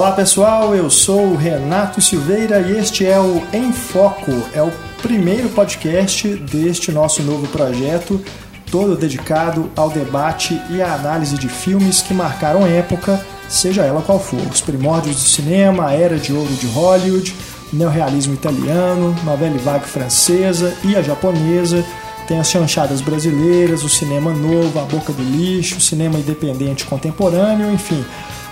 Olá pessoal, eu sou o Renato Silveira e este é o Em Foco, é o primeiro podcast deste nosso novo projeto, todo dedicado ao debate e à análise de filmes que marcaram época, seja ela qual for, os primórdios do cinema, a era de ouro de Hollywood, neorrealismo italiano, novela vague francesa e a japonesa, tem as chanchadas brasileiras, o cinema novo, a boca do lixo, o cinema independente contemporâneo, enfim.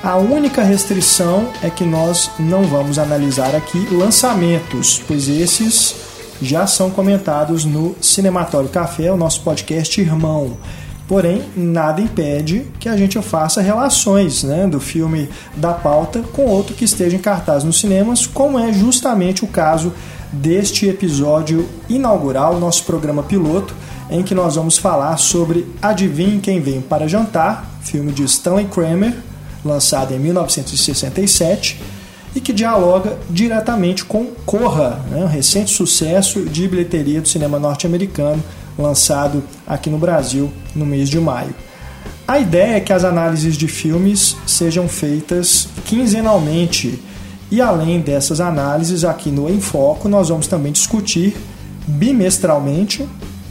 A única restrição é que nós não vamos analisar aqui lançamentos, pois esses já são comentados no Cinematório Café, o nosso podcast irmão. Porém, nada impede que a gente faça relações né, do filme da pauta com outro que esteja em cartaz nos cinemas, como é justamente o caso deste episódio inaugural, nosso programa piloto, em que nós vamos falar sobre Adivinhe Quem Vem para Jantar, filme de Stanley Kramer, lançado em 1967 e que dialoga diretamente com Corra, né, um recente sucesso de bilheteria do cinema norte-americano, lançado aqui no Brasil no mês de maio. A ideia é que as análises de filmes sejam feitas quinzenalmente e além dessas análises, aqui no Em Foco, nós vamos também discutir bimestralmente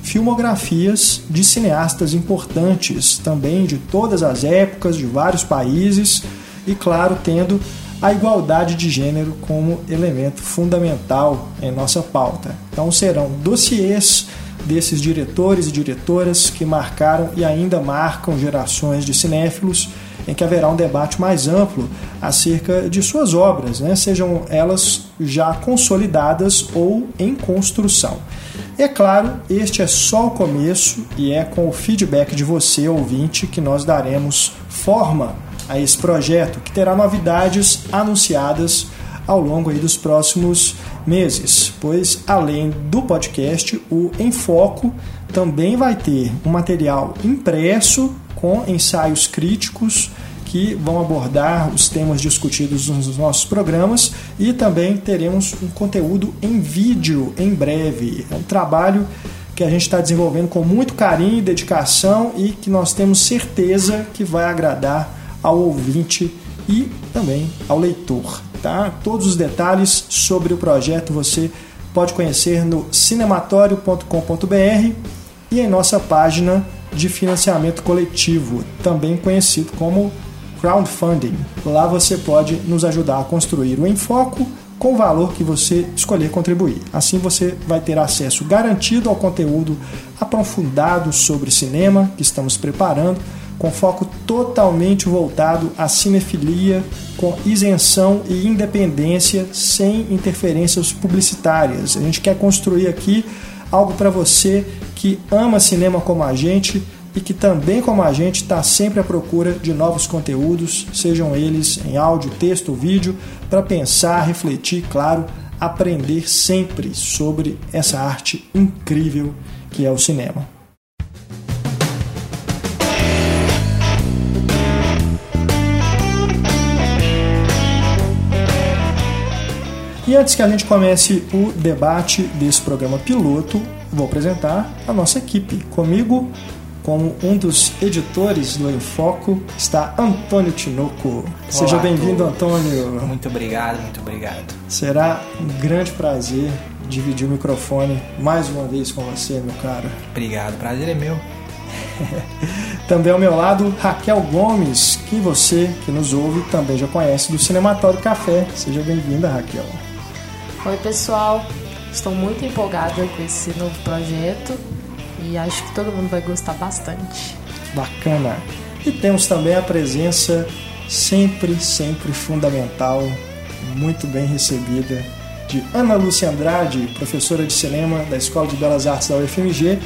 filmografias de cineastas importantes, também de todas as épocas, de vários países, e claro, tendo a igualdade de gênero como elemento fundamental em nossa pauta. Então serão dossiês desses diretores e diretoras que marcaram e ainda marcam gerações de cinéfilos, em que haverá um debate mais amplo acerca de suas obras, né? sejam elas já consolidadas ou em construção. É claro, este é só o começo e é com o feedback de você, ouvinte, que nós daremos forma a esse projeto, que terá novidades anunciadas ao longo aí dos próximos meses, pois além do podcast, o Enfoco também vai ter um material impresso com ensaios críticos que vão abordar os temas discutidos nos nossos programas e também teremos um conteúdo em vídeo em breve. É um trabalho que a gente está desenvolvendo com muito carinho e dedicação e que nós temos certeza que vai agradar ao ouvinte e também ao leitor. Tá? Todos os detalhes sobre o projeto você pode conhecer no cinematório.com.br e em nossa página de financiamento coletivo, também conhecido como crowdfunding. Lá você pode nos ajudar a construir o Enfoco com o valor que você escolher contribuir. Assim você vai ter acesso garantido ao conteúdo aprofundado sobre cinema que estamos preparando, com foco totalmente voltado à cinefilia, com isenção e independência, sem interferências publicitárias. A gente quer construir aqui algo para você que ama cinema como a gente e que também, como a gente, está sempre à procura de novos conteúdos, sejam eles em áudio, texto ou vídeo, para pensar, refletir, claro, aprender sempre sobre essa arte incrível que é o cinema. E antes que a gente comece o debate desse programa piloto, vou apresentar a nossa equipe. Comigo, como um dos editores do Enfoco está Antônio Tinoco. Seja bem-vindo, Antônio. Muito obrigado, muito obrigado. Será um grande prazer dividir o microfone mais uma vez com você, meu caro. Obrigado, prazer é meu. também ao meu lado, Raquel Gomes, que você que nos ouve também já conhece do Cinematório Café. Seja bem-vinda, Raquel. Oi, pessoal. Estou muito empolgada com esse novo projeto e acho que todo mundo vai gostar bastante. Bacana. E temos também a presença sempre, sempre fundamental, muito bem recebida, de Ana Lúcia Andrade, professora de cinema da Escola de Belas Artes da UFMG,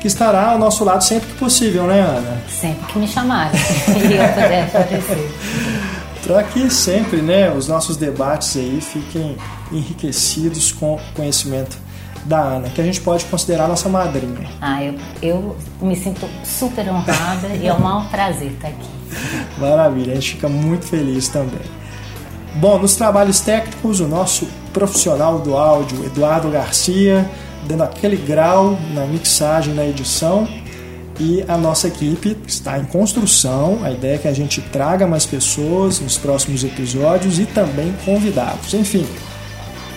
que estará ao nosso lado sempre que possível, né, Ana? Sempre que me chamarem e eu puder aparecer. Para que sempre, né, os nossos debates aí fiquem enriquecidos com conhecimento da Ana, que a gente pode considerar nossa madrinha. Ah, eu, eu me sinto super honrada e é um maior prazer estar aqui. Maravilha, a gente fica muito feliz também. Bom, nos trabalhos técnicos, o nosso profissional do áudio, Eduardo Garcia, dando aquele grau na mixagem, na edição. e a nossa equipe está em construção. A ideia é que a gente traga mais pessoas nos próximos episódios e também convidados. Enfim,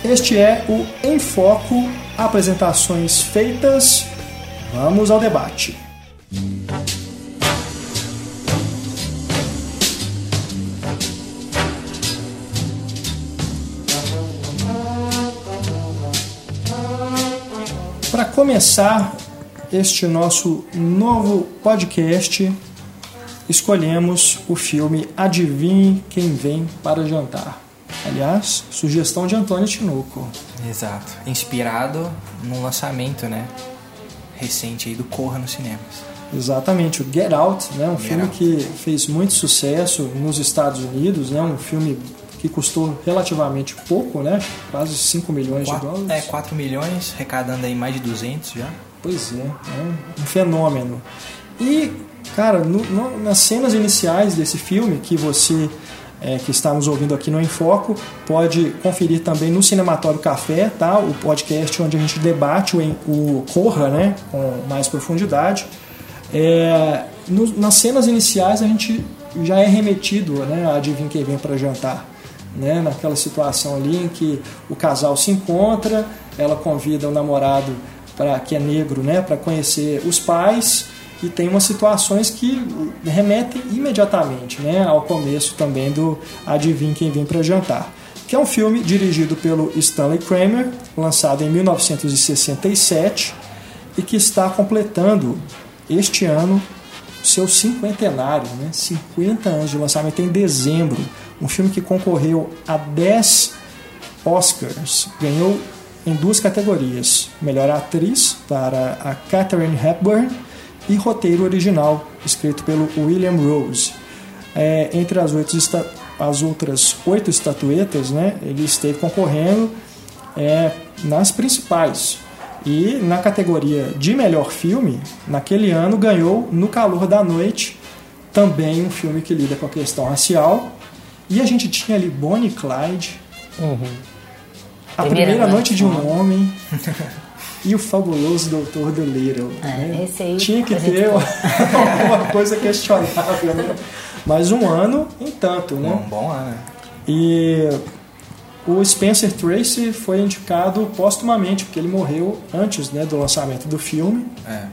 este é o Em Foco, apresentações feitas. Vamos ao debate. Para começar este nosso novo podcast, escolhemos o filme Adivinhe Quem Vem para Jantar. Aliás, sugestão de Antônio Tinoco. Exato. Inspirado num lançamento, né? Recente aí do Corra nos cinemas. Exatamente, o Get Out, né? Um Get filme Out. que fez muito sucesso nos Estados Unidos, né? Um filme que custou relativamente pouco, né? Quase 5 milhões Quatro, de dólares. é, 4 milhões, arrecadando aí mais de 200 já. Pois é, é um fenômeno. E, cara, no- no- nas cenas iniciais desse filme, que você é, que está nos ouvindo aqui no Enfoco, pode conferir também no Cinematório Café, tá? O podcast onde a gente debate o, o Corra, né? Com mais profundidade. É, no- nas cenas iniciais a gente já é remetido, né? A adivinha quem vem para jantar né, naquela situação ali em que o casal se encontra, ela convida o namorado para que é negro, né, para conhecer os pais e tem umas situações que remetem imediatamente, né, ao começo também do Adivinha quem vem para jantar, que é um filme dirigido pelo Stanley Kramer, lançado em 1967 e que está completando este ano seu cinquentenário, né? 50 anos de lançamento em dezembro. Um filme que concorreu a 10 Oscars, ganhou em duas categorias: melhor atriz para a Katharine Hepburn e roteiro original, escrito pelo William Rose. É, entre as, oito as outras oito estatuetas, né, ele esteve concorrendo é, nas principais. E na categoria de melhor filme, naquele ano ganhou No Calor da Noite, também um filme que lida com a questão racial. E a gente tinha ali Bonnie Clyde, A Primeira Primeira, Noite Noite de um Homem e o Fabuloso Doutor Dolittle. É, né? esse aí Tinha que ter alguma coisa questionável, né? Mas um ano, entanto, né? Bom, bom ano, né? E o Spencer Tracy foi indicado póstumamente, porque ele morreu antes né, do lançamento do filme. É.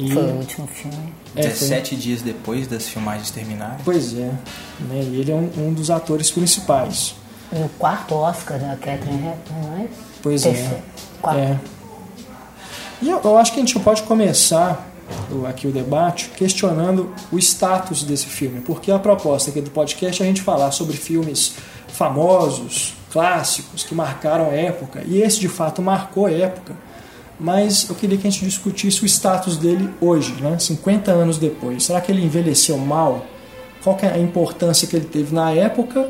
E, Foi o último filme. é, foi- 17 dias depois das filmagens terminarem. Pois é, né, e ele é um, um dos atores principais. O quarto Oscar da Catherine Hepburn, não é? Pois Terceiro. é. Quarto. É. E eu, eu acho que a gente pode começar aqui o debate questionando o status desse filme, porque a proposta aqui do podcast é a gente falar sobre filmes famosos, clássicos, que marcaram época, e esse de fato marcou época, mas eu queria que a gente discutisse o status dele hoje, né, 50 anos depois. Será que ele envelheceu mal? Qual é a importância que ele teve na época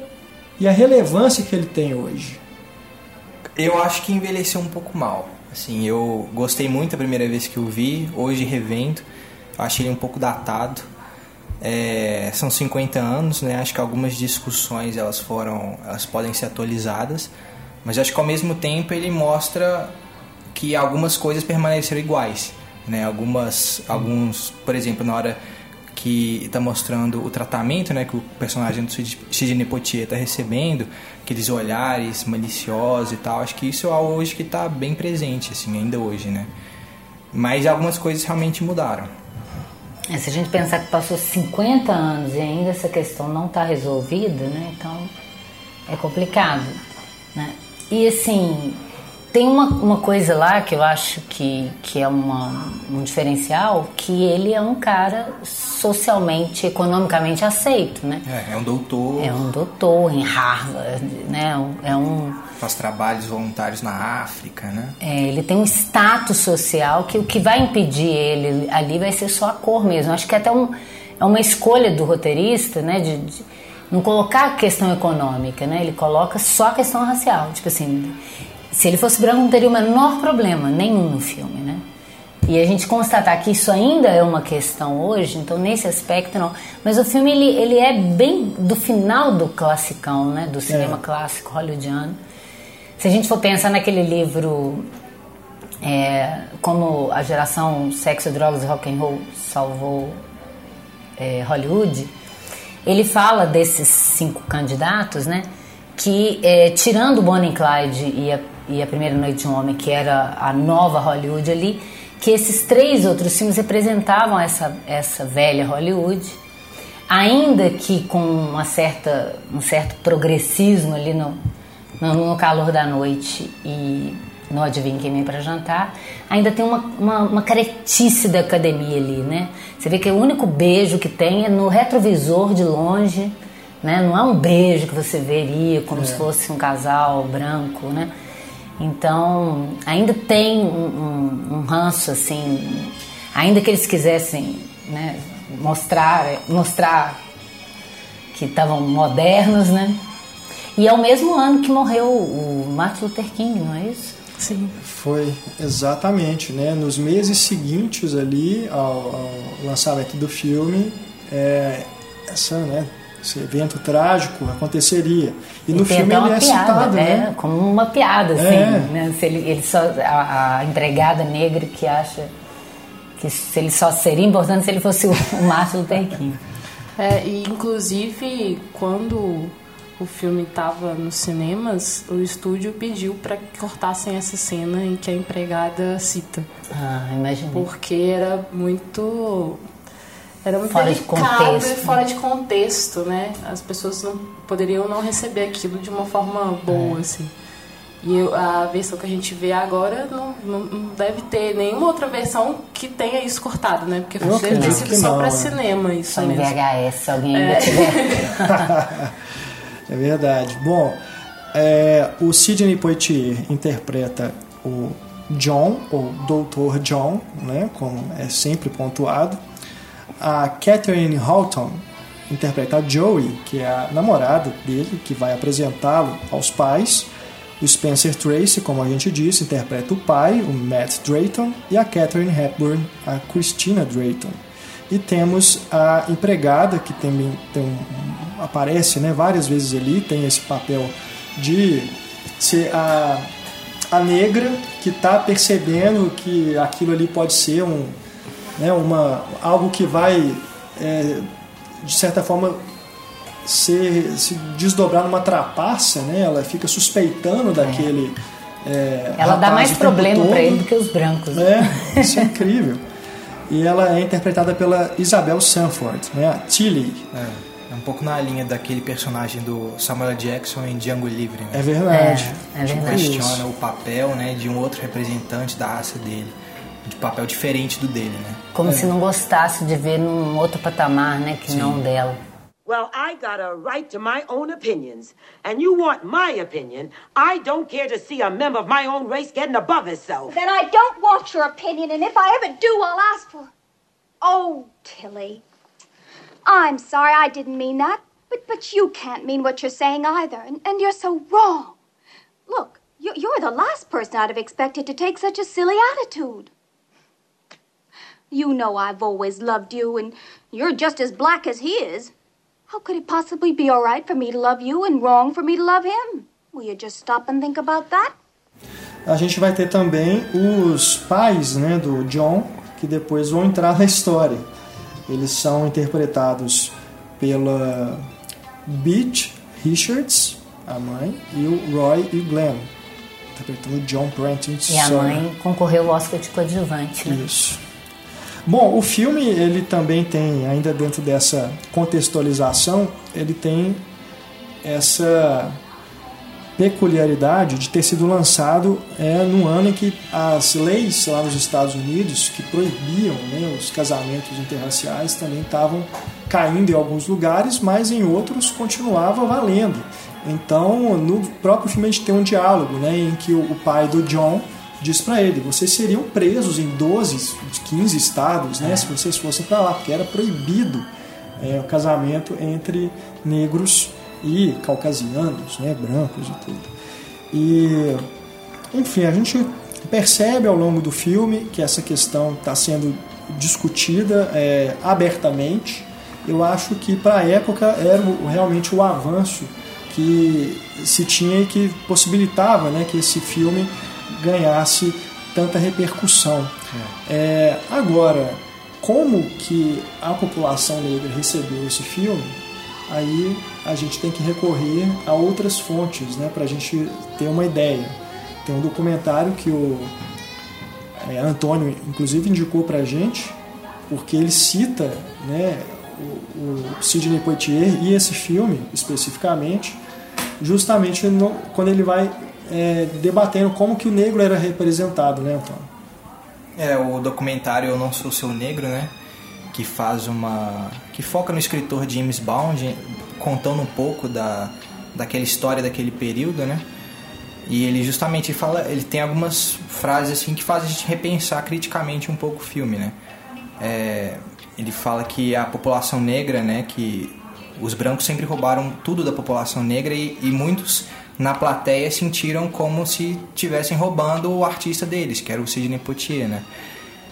e a relevância que ele tem hoje? Eu acho que envelheceu um pouco mal. Assim, eu gostei muito a primeira vez que eu vi, hoje revendo. Achei ele um pouco datado. É, são 50 anos, né? Acho que algumas discussões elas foram, elas podem ser atualizadas, mas acho que ao mesmo tempo ele mostra que algumas coisas permaneceram iguais, né? Algumas, alguns, por exemplo, na hora que está mostrando o tratamento, né, que o personagem do Sid- Sidney Poitier está recebendo, aqueles olhares maliciosos e tal, acho que isso é algo hoje que está bem presente, assim, ainda hoje, né? Mas algumas coisas realmente mudaram. É, se a gente pensar que passou 50 anos e ainda essa questão não está resolvida, né? Então é complicado, né? E assim, tem uma, uma coisa lá que eu acho que, que é uma, um diferencial, que ele é um cara socialmente, economicamente aceito, né? É, é um doutor, É um doutor em Harvard, né? É um faz trabalhos voluntários na África, né? é, ele tem um status social que o que vai impedir ele ali vai ser só a cor mesmo. Acho que até um, é uma escolha do roteirista, né? De, de não colocar a questão econômica, né? Ele coloca só a questão racial. Tipo assim, se ele fosse branco não teria o menor problema nenhum no filme, né? E a gente constatar que isso ainda é uma questão hoje, então nesse aspecto não. Mas o filme ele, ele é bem do final do classicão, né? Do cinema É. clássico hollywoodiano. Se a gente for pensar naquele livro é, como a geração sexo, drogas e rock and roll salvou é, Hollywood, ele fala desses cinco candidatos, né? Que é, tirando Bonnie Clyde e a, e a Primeira Noite de um Homem, que era a nova Hollywood ali, que esses três outros filmes representavam essa, essa velha Hollywood, ainda que com uma certa, um certo progressismo ali no, no, no calor da noite e no Adivinha Quem Vem para Jantar, ainda tem uma, uma, uma caretice da academia ali, né? Você vê que o único beijo que tem é no retrovisor de longe, né? Não é um beijo que você veria como é. se fosse um casal branco, né? Então, ainda tem um, um, um ranço, assim, ainda que eles quisessem né, mostrar, mostrar que estavam modernos, né? E é o mesmo ano que morreu o Martin Luther King, não é isso? Sim. Foi exatamente, né? Nos meses seguintes ali ao, ao lançamento do filme, é, essa, né? Esse evento trágico aconteceria. E, e no filme ele é piada, citado, né? né? Como uma piada, assim. É. Né? Se ele, ele só, a, a, empregada negra que acha que se ele só seria importante se ele fosse o, o Márcio Luther King. É, e inclusive quando o filme estava nos cinemas, o estúdio pediu para que cortassem essa cena em que a empregada cita. Ah, imagina. Porque era muito era muito fora delicado de contexto. e fora de contexto, né? As pessoas não poderiam não receber aquilo de uma forma boa, é. assim. E a versão que a gente vê agora não, não, não, deve ter nenhuma outra versão que tenha isso cortado, né? Porque deve ter sido só para é. cinema isso só mesmo. VHS, alguém é. tiver. É verdade. Bom, é, o Sidney Poitier interpreta o John, ou Dr. John, né, como é sempre pontuado. A Catherine Houghton interpreta a Joey, que é a namorada dele, que vai apresentá-lo aos pais. O Spencer Tracy, como a gente disse, interpreta o pai, o Matt Drayton, e a Catherine Hepburn, a Christina Drayton. E temos a empregada, que também aparece né, várias vezes ali, tem esse papel de ser a, a negra que está percebendo que aquilo ali pode ser um, né, uma, algo que vai, é, de certa forma, ser, se desdobrar numa trapaça, né? ela fica suspeitando é. daquele. É, ela dá mais problema para ele do que os brancos. Né? É, isso é incrível e ela é interpretada pela Isabel Sanford, né? A Tilly. É, é um pouco na linha daquele personagem do Samuel Jackson em Django Livre. Né? É verdade. É, é verdade. Que questiona o papel né, de um outro representante da raça dele. De papel diferente do dele, né? Como é. se não gostasse de ver num outro patamar, né? Que Sim. não dela. Well, I got a right to my own opinions. And you want my opinion. I don't care to see a member of my own race getting above himself. Then I don't want your opinion, and if I ever do, I'll ask for. Oh, Tilly. I'm sorry, I didn't mean that. But, but you can't mean what you're saying either, and, and you're so wrong. Look, you, you're the last person I'd have expected to take such a silly attitude. You know I've always loved you, and you're just as black as he is. How could it possibly be all right for me to love you and wrong for me to love him? Will you just stop and think about that? A gente vai ter também os pais, né, do John, que depois vão entrar na história. Eles são interpretados pela Beach Richards, a mãe, e o Roy e o Glenn, interpretando John Prentice. E a mãe concorreu ao Oscar de coadjuvante. Né? Isso. Bom, o filme ele também tem, ainda dentro dessa contextualização, ele tem essa peculiaridade de ter sido lançado é, no ano em que as leis lá nos Estados Unidos que proibiam né, os casamentos interraciais também estavam caindo em alguns lugares, mas em outros continuava valendo. Então, no próprio filme a gente tem um diálogo né, em que o pai do John diz para ele: vocês seriam presos em 12, 15 estados, né, se vocês fossem para lá, porque era proibido é, o casamento entre negros e caucasianos, né, brancos e tudo. E, enfim, a gente percebe ao longo do filme que essa questão está sendo discutida é, abertamente. Eu acho que para a época era realmente o avanço que se tinha e que possibilitava né, que esse filme ganhasse tanta repercussão. É. É, agora, como que a população negra recebeu esse filme? Aí a gente tem que recorrer a outras fontes, né, para a gente ter uma ideia. Tem um documentário que o é, Antônio, inclusive, indicou para a gente, porque ele cita né, o, o Sidney Poitier e esse filme especificamente, justamente no, quando ele vai é, debatendo como que o negro era representado, né, Antônio? É, o documentário Eu Não Sou Seu Negro, né? Que faz uma... que foca no escritor James Bond, contando um pouco da, daquela história daquele período, né? E ele justamente fala, ele tem algumas frases assim que fazem a gente repensar criticamente um pouco o filme, né? É, ele fala que a população negra, né, que os brancos sempre roubaram tudo da população negra e, e muitos na plateia sentiram como se tivessem roubando o artista deles, que era o Sidney Poitier, né?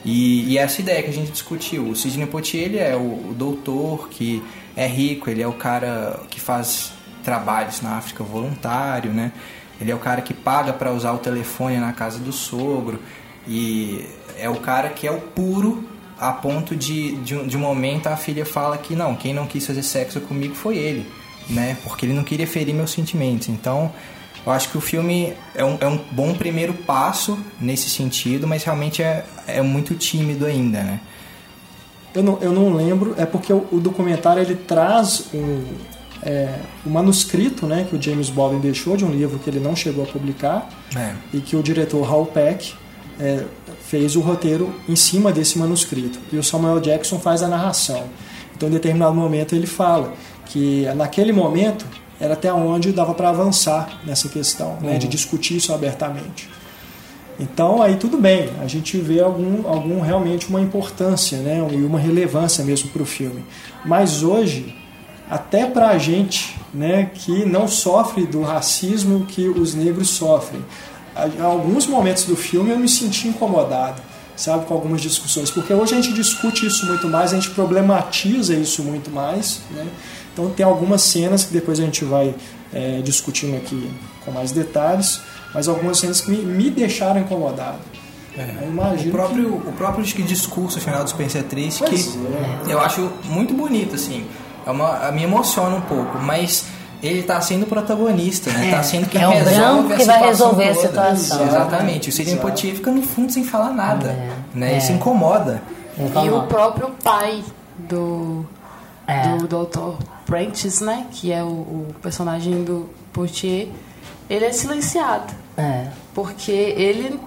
E, e, essa ideia que a gente discutiu, o Sidney Poitier ele é o, o, doutor que é rico, ele é o cara que faz trabalhos na África voluntário, né? Ele é o cara que paga para usar o telefone na casa do sogro e é o cara que é o puro a ponto de, de, de um momento a filha fala que não, quem não quis fazer sexo comigo foi ele né? Porque ele não queria ferir meus sentimentos. Então, eu acho que o filme é um, é um bom primeiro passo nesse sentido, mas realmente é, é muito tímido ainda, né? Eu não, eu não lembro, é porque o, o documentário ele traz um, é, o manuscrito né, que o James Baldwin deixou de um livro que ele não chegou a publicar é. e que o diretor Hal Peck é, fez o roteiro em cima desse manuscrito. E o Samuel Jackson faz a narração. Então, em determinado momento, ele fala que naquele momento era até onde dava para avançar nessa questão, uhum. né, de uhum. discutir isso abertamente. Então aí tudo bem, a gente vê algum, algum realmente uma importância né, e uma relevância mesmo para o filme. Mas hoje, até para a gente né, que não sofre do racismo que os negros sofrem, em alguns momentos do filme eu me senti incomodado, sabe, com algumas discussões, porque hoje a gente discute isso muito mais, a gente problematiza isso muito mais, né? Então tem algumas cenas que depois a gente vai é, discutindo aqui com mais detalhes, mas algumas cenas que me, me deixaram incomodado. É. o próprio, que... o próprio discurso final do Spencer Tracy, que é. eu acho muito bonito, assim. É uma, a me emociona um pouco, mas ele está sendo protagonista, né? É, tá sendo quem é o branco que vai resolver toda. a situação. Exatamente. O Sidney Poitier fica no fundo sem falar nada, é, né? É. Ele se incomoda. E o próprio pai do, é. do Dr. Prentice, né? Que é o, o personagem do Poitier. Ele é silenciado. É. Porque ele...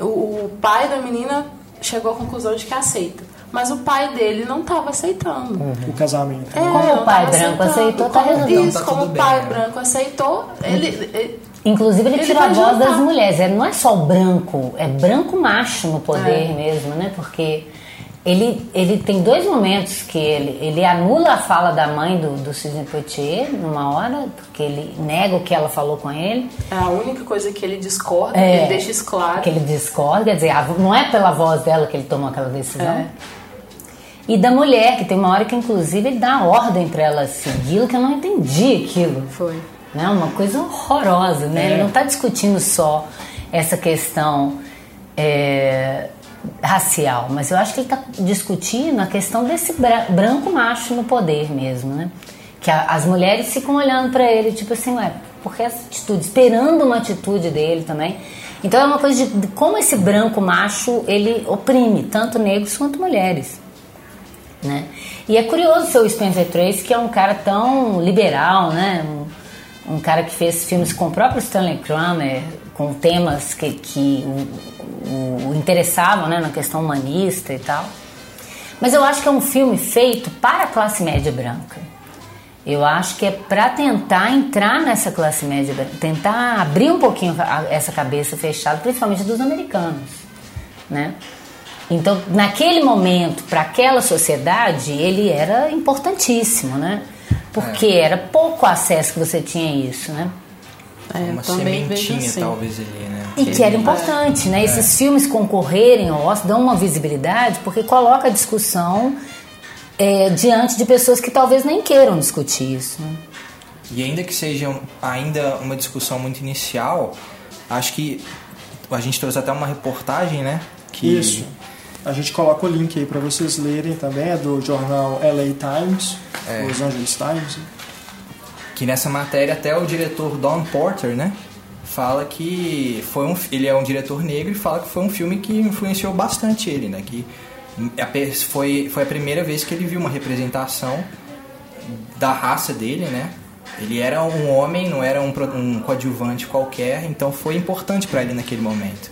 O, o pai da menina chegou à conclusão de que aceita. Mas o pai dele não estava aceitando. Uhum. O casamento. É, como o pai branco aceitou, tá resolvido. Isso, como o pai né? branco aceitou, ele, ele Inclusive ele, ele tira a voz juntar. das mulheres. É, não é só o branco, é branco macho no poder é. mesmo, né? Porque ele, ele tem dois momentos que ele, ele anula a fala da mãe do, do Sidney Poitier numa hora, porque ele nega o que ela falou com ele. É a única coisa que ele discorda, é, ele deixa isso claro. Que ele discorda, quer dizer, não é pela voz dela que ele tomou aquela decisão. É. E da mulher, que tem uma hora que inclusive ele dá ordem para ela segui-lo, que eu não entendi aquilo. Foi. Né? Uma coisa horrorosa, né? É. Ele não está discutindo só essa questão é, racial, mas eu acho que ele está discutindo a questão desse branco macho no poder mesmo, né? Que a, as mulheres ficam olhando para ele, tipo assim, ué, por que essa atitude? Esperando uma atitude dele também. Então é uma coisa de, de como esse branco macho ele oprime tanto negros quanto mulheres. Né? E é curioso o Spencer Tracy, que é um cara tão liberal, né? Um, um cara que fez filmes com o próprio Stanley Kramer, com temas que, que o, o, interessavam né, na questão humanista e tal. Mas eu acho que é um filme feito para a classe média branca. Eu acho que é para tentar entrar nessa classe média, tentar abrir um pouquinho essa cabeça fechada, principalmente dos americanos, né? Então, naquele momento, para aquela sociedade, ele era importantíssimo, né? Porque é. era pouco acesso que você tinha a isso, né? É, uma sementinha, assim. talvez, ali, né? E que era importante, né? É. Esses filmes concorrerem ao Oscar dão uma visibilidade porque coloca a discussão é, diante de pessoas que talvez nem queiram discutir isso. Né? E ainda que seja ainda uma discussão muito inicial, acho que a gente trouxe até uma reportagem, né? Que... Isso. A gente coloca o link aí para vocês lerem também, é do jornal LA Times, é. Los Angeles Times. Que nessa matéria até o diretor Don Porter, né? Fala que foi um, ele é um diretor negro e fala que foi um filme que influenciou bastante ele, né? Que foi, foi a primeira vez que ele viu uma representação da raça dele, né? Ele era um homem, não era um, um coadjuvante qualquer, então foi importante para ele naquele momento.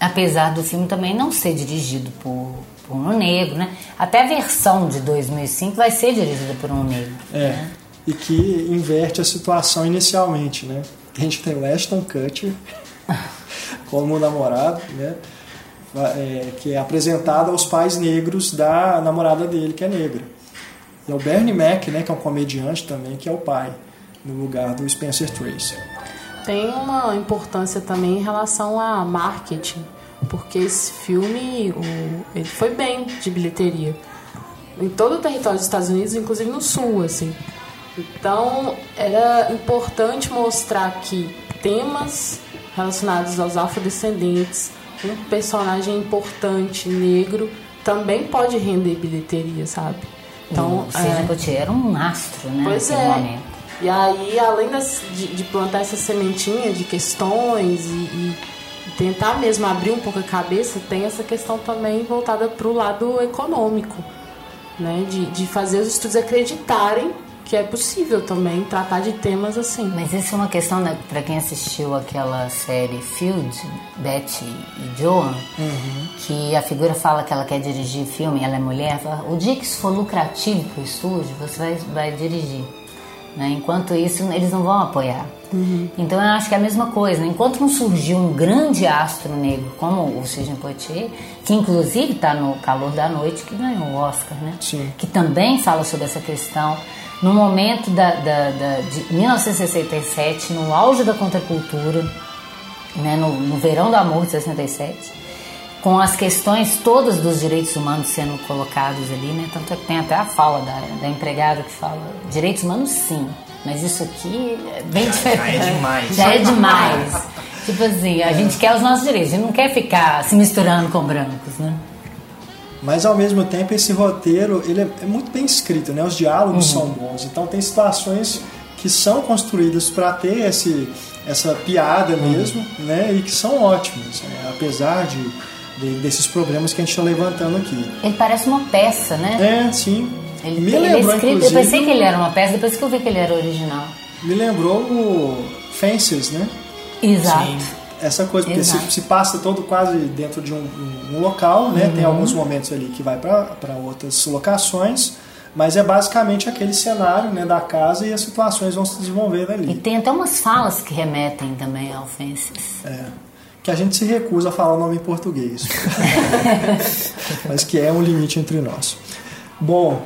Apesar do filme também não ser dirigido por, por um negro, né? Até a versão de 2005 vai ser dirigida por um negro. É. Né? E que inverte a situação inicialmente, né? A gente tem o Ashton Kutcher como namorado, né? É, que é apresentado aos pais negros da namorada dele, que é negra. E é o Bernie Mac, né, que é um comediante também, que é o pai, no lugar do Spencer Tracy. Tem uma importância também em relação a marketing, porque esse filme o, ele foi bem de bilheteria em todo o território dos Estados Unidos, inclusive no sul, assim. Então era importante mostrar que temas relacionados aos afrodescendentes, um personagem importante negro também pode render bilheteria, sabe? Então, o Sidney é... Era um astro, né? Pois é. Momento. E aí, além das, de, de, plantar essa sementinha de questões e, e, tentar mesmo abrir um pouco a cabeça, tem essa questão também voltada para o lado econômico, né? De, de fazer os estudos acreditarem que é possível também tratar de temas assim. Mas isso é uma questão, né, para quem assistiu aquela série Field, Betty e Joan, uhum. que a figura fala que ela quer dirigir filme, ela é mulher, fala, o dia que isso for lucrativo para o estúdio, você vai, vai dirigir. Né? Enquanto isso, eles não vão apoiar. Uhum. Então eu acho que é a mesma coisa. Né? Enquanto não surgiu um grande astro negro como o Sidney Poitier, que inclusive está no Calor da Noite, que ganhou o Oscar, né? Sim. Que também fala sobre essa questão no momento da, da, da, de 1967, no auge da contracultura, né, no, no verão do amor de 67, com as questões todas dos direitos humanos sendo colocados ali, né? Tanto é que tem até a fala da, da empregada que fala direitos humanos sim, mas isso aqui é bem já, diferente. Já é demais. Já é demais. tipo assim, a gente quer os nossos direitos, a gente não quer ficar se misturando com brancos, né? Mas ao mesmo tempo esse roteiro ele é, é muito bem escrito, né? Os diálogos uhum. são bons. Então tem situações que são construídas para ter esse, essa piada uhum. mesmo, né? E que são ótimas, né? apesar de, de, desses problemas que a gente está levantando aqui. Ele parece uma peça, né? É, sim. Ele, Me ele lembrou, é escrito, eu pensei que ele era uma peça, depois que eu vi que ele era original. Me lembrou o Fences, né? Exato. Sim essa coisa, porque se, se, passa todo quase dentro de um, um, um local, né? Uhum. Tem alguns momentos ali que vai para outras locações, mas é basicamente aquele cenário né, da casa e as situações vão se desenvolvendo ali. E tem até umas falas que remetem também a ofensas. É. Que a gente se recusa a falar o nome em português. mas que é um limite entre nós. Bom,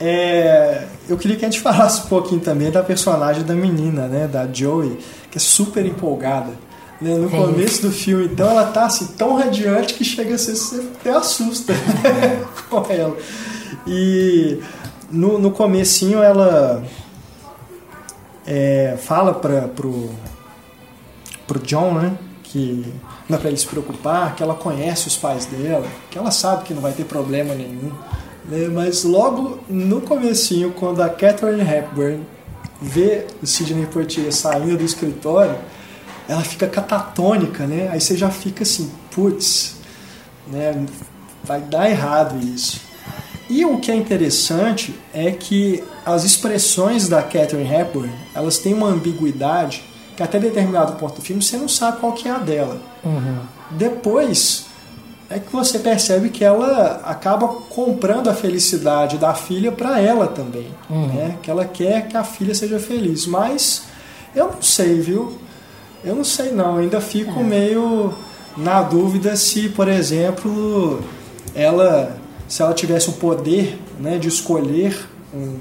é, eu queria que a gente falasse um pouquinho também da personagem da menina, né, da Joey, que é super empolgada né? No começo do filme, então, ela tá assim, tão radiante que chega a ser, você até assusta né? com ela. E no, no comecinho ela é, fala para pro, pro John, né? Que não é pra ele se preocupar, que ela conhece os pais dela, que ela sabe que não vai ter problema nenhum. Né? Mas logo no comecinho, quando a Catherine Hepburn vê o Sidney Poitier saindo do escritório, ela fica catatônica, né? Aí você já fica assim, putz, né? Vai dar errado isso. E o que é interessante é que as expressões da Catherine Hepburn, elas têm uma ambiguidade que até determinado ponto do filme você não sabe qual que é a dela. Uhum. Depois é que você percebe que ela acaba comprando a felicidade da filha para ela também, uhum. né? Que ela quer que a filha seja feliz, mas eu não sei, viu? Eu não sei não, ainda fico é. meio na dúvida se, por exemplo, ela se ela tivesse o poder né, de escolher um,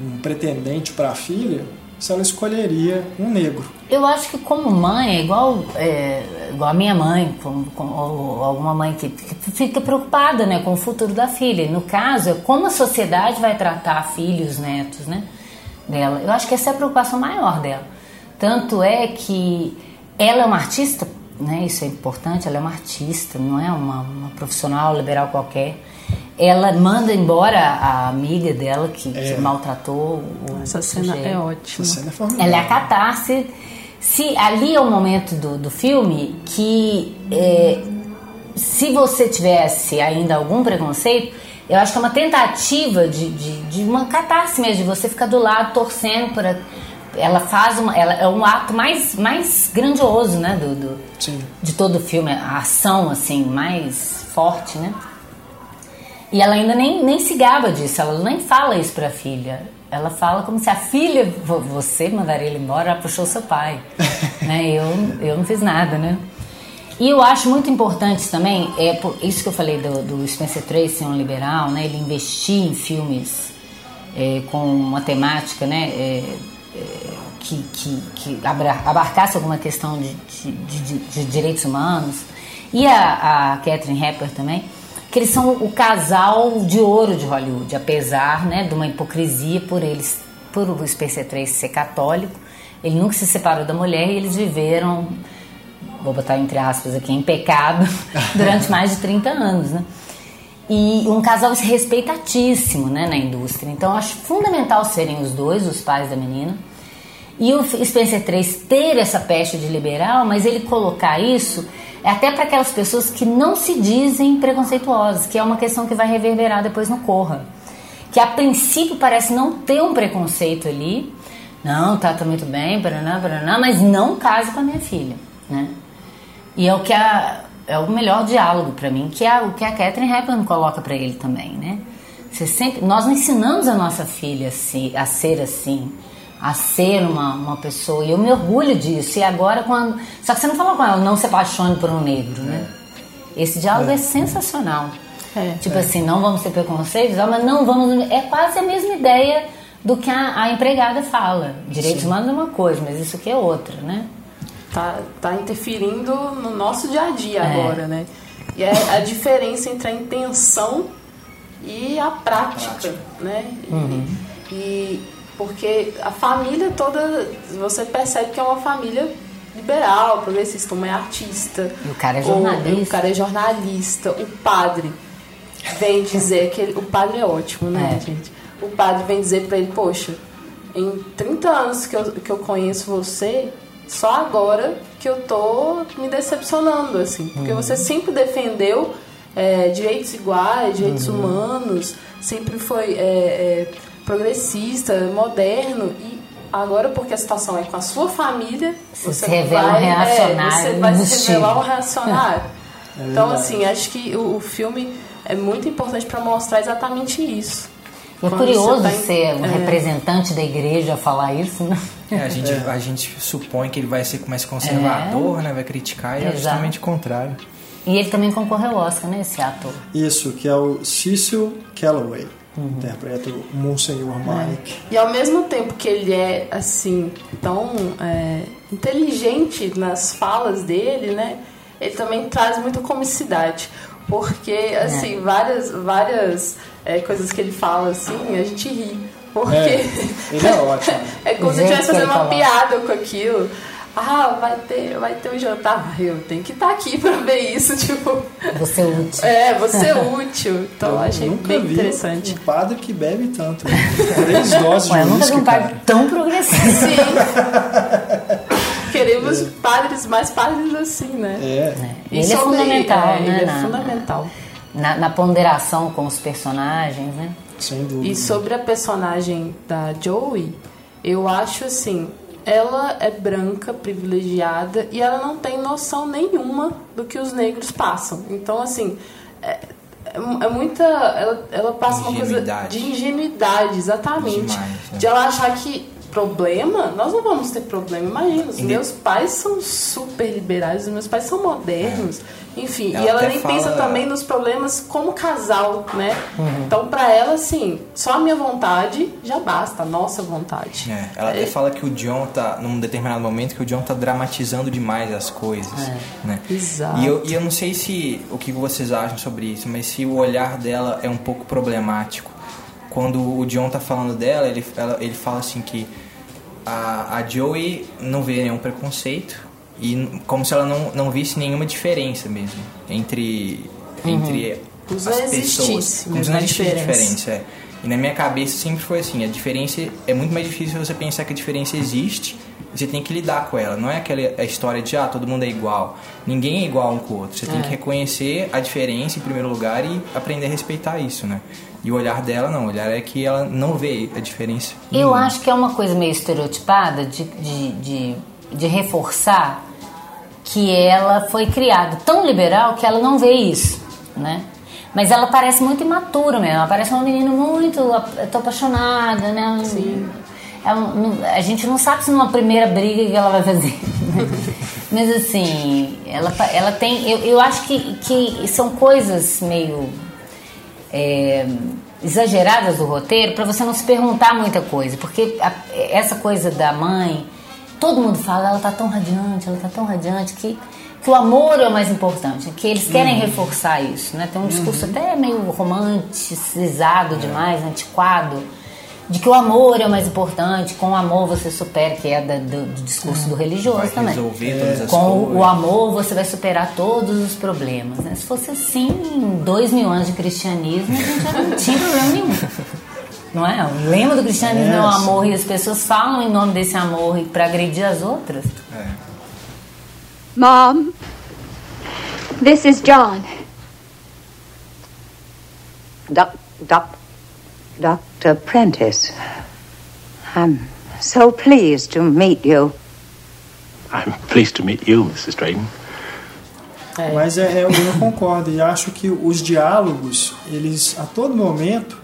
um pretendente para a filha, se ela escolheria um negro. Eu acho que como mãe, é igual, é, igual a minha mãe, com, com, ou alguma mãe que, que, fica preocupada né, com o futuro da filha. No caso, é como a sociedade vai tratar filhos, netos né, dela. Eu acho que essa é a preocupação maior dela. Tanto é que ela é uma artista né, isso é importante, ela é uma artista, não é uma, uma profissional liberal qualquer. Ela manda embora a amiga dela que, é. que maltratou o Essa cena é ótima. Essa cena é ela é a catarse. Se ali é o momento do, do filme que é, se você tivesse ainda algum preconceito, eu acho que é uma tentativa de, de, de uma catarse mesmo, de você ficar do lado torcendo para ela faz uma, ela é um ato mais, mais grandioso, né, do, do de todo o filme, a ação assim mais forte, né? E ela ainda nem, nem se gaba disso, ela nem fala isso para a filha. Ela fala como se a filha, você mandaria ele embora, ela puxou seu pai, né? Eu, eu não fiz nada, né? E eu acho muito importante também, é por isso que eu falei do, do Spencer Tracy, um liberal, né? Ele investir em filmes é, com uma temática, né? É, que, que, que abarcasse alguma questão de, de, de, de, direitos humanos, e a, a Catherine Hepper também, que eles são o casal de ouro de Hollywood, apesar né, de uma hipocrisia por eles, por o Spencer Tracy ser católico, ele nunca se separou da mulher e eles viveram, vou botar entre aspas aqui, em pecado durante mais de 30 anos, né? E um casal respeitatíssimo né, na indústria. Então, acho fundamental serem os dois, os pais da menina. E o Spencer 3 ter essa peste de liberal, mas ele colocar isso é até para aquelas pessoas que não se dizem preconceituosas, que é uma questão que vai reverberar depois no Corra. Que a princípio parece não ter um preconceito ali. Não, tá, tá muito bem, paraná, paraná, mas não case com a minha filha, né? E é o que a, é o melhor diálogo para mim, que é o que a Catherine Hepburn coloca para ele também, né? Você sempre, nós ensinamos a nossa filha a, se, a ser assim, a ser uma, uma pessoa, e eu me orgulho disso. E agora, quando. Só que você não falou com ela, não se apaixone por um negro, né? É. Esse diálogo é, é sensacional. É, tipo é. assim, não vamos ter preconceitos, mas não vamos. É quase a mesma ideia do que a, a empregada fala. Direitos humanos é uma coisa, mas isso aqui é outra, né? Tá, tá interferindo no nosso dia a dia é. agora, né? E é a diferença entre a intenção e a prática, a prática. né? Uhum. E, e, porque a família toda, você percebe que é uma família liberal, progressista, uma é artista. E o cara é jornalista. o cara é jornalista, o padre vem dizer que ele, o padre é ótimo, né, é. gente? O padre vem dizer para ele, poxa, em 30 anos que eu, que eu conheço você, só agora que eu tô me decepcionando, assim. Porque uhum. você sempre defendeu é, direitos iguais, direitos uhum. humanos, sempre foi é, é, progressista, moderno e agora porque a situação é com a sua família, você, você revela vai, um reacionário. É, você vai se revelar um reacionário. então, assim, acho que o, o filme é muito importante para mostrar exatamente isso. É curioso tá em, ser um é... representante da igreja falar isso, né? É, a, gente, é. a gente supõe que ele vai ser mais conservador, é. né? Vai criticar e é justamente o contrário. E ele também concorreu ao Oscar, né? Esse ator. Isso, que é o Cecil Calloway. Uhum. Interpreta o Monsenhor Mike. E ao mesmo tempo que ele é, assim, tão é, inteligente nas falas dele, né? Ele também traz muita comicidade. Porque, assim, é. várias, várias é, coisas que ele fala, assim, a gente ri. Porque. É, ele é ótimo. é como se estivesse fazendo uma piada com aquilo. Ah, vai ter, vai ter um jantar. Eu tenho que estar tá aqui pra ver isso, tipo. Você é útil. É, você é útil. Então eu achei bem vi interessante. Um padre que bebe tanto. Né? Três doses Ué, de Eu nunca vi um padre tão progressivo. Sim. Queremos é. padres, mais padres assim, né? É. é. Ele é fundamental, é, né? Ele é fundamental. Na, na ponderação com os personagens, né? Sem dúvida. E sobre a personagem da Joey, eu acho assim, ela é branca, privilegiada e ela não tem noção nenhuma do que os negros passam. Então, assim, é, é, é muita. Ela, ela passa uma coisa de ingenuidade, exatamente. Demais, né? De ela achar que problema, nós não vamos ter problema. Imagina, os meus pais são super liberais, os meus pais são modernos. É. Enfim, ela e ela nem fala... pensa também nos problemas como casal, né? Uhum. Então, para ela, assim, só a minha vontade já basta, a nossa vontade. É. Ela é. até fala que o John tá, num determinado momento, que o John tá dramatizando demais as coisas, é. né? Exato. E eu, e eu não sei se o que vocês acham sobre isso, mas se o olhar dela é um pouco problemático quando o John tá falando dela, ele, ela, ele fala assim que a, a Joey não vê nenhum preconceito E como se ela não, não visse nenhuma diferença mesmo entre, uhum. entre as pessoas. Como se não existisse diferença. É. E na minha cabeça sempre foi assim, a diferença é muito mais difícil você pensar que a diferença existe você tem que lidar com ela. Não é aquela a história de ah, todo mundo é igual. Ninguém é igual um com o outro. Você é. tem que reconhecer a diferença em primeiro lugar e aprender a respeitar isso, né? E o olhar dela não, o olhar é que ela não vê a diferença. Eu acho que é uma coisa meio estereotipada de, de, de, de reforçar que ela foi criada tão liberal que ela não vê isso, né? Mas ela parece muito imatura mesmo. Ela parece uma menina muito. Eu tô apaixonada, né? Sim. É a gente não sabe se numa primeira briga que ela vai fazer. Mas assim, ela, ela tem. Eu, eu acho que, que são coisas meio é, exageradas do roteiro para você não se perguntar muita coisa. Porque a, essa coisa da mãe, todo mundo fala, ela tá tão radiante, ela tá tão radiante que que o amor é o mais importante, que eles querem uhum. reforçar isso, né? Tem um discurso uhum. até meio romanticizado demais, antiquado, de que o amor é o mais importante, com o amor você supera, que é da, do, do, discurso do religioso vai também. É. Com o, o amor você vai superar todos os problemas. Né? Se fosse assim, em dois mil anos de cristianismo, a gente já não tinha problema nenhum. Não é? O lema do cristianismo é, é o amor e as pessoas falam em nome desse amor para agredir as outras. É. Mom, this is John. Doc, doc, Dr. Prentice. I'm so pleased to meet you. I'm pleased to meet you, Mrs. Drayton. É. Mas é, é, eu concordo e acho que os diálogos, eles a todo momento,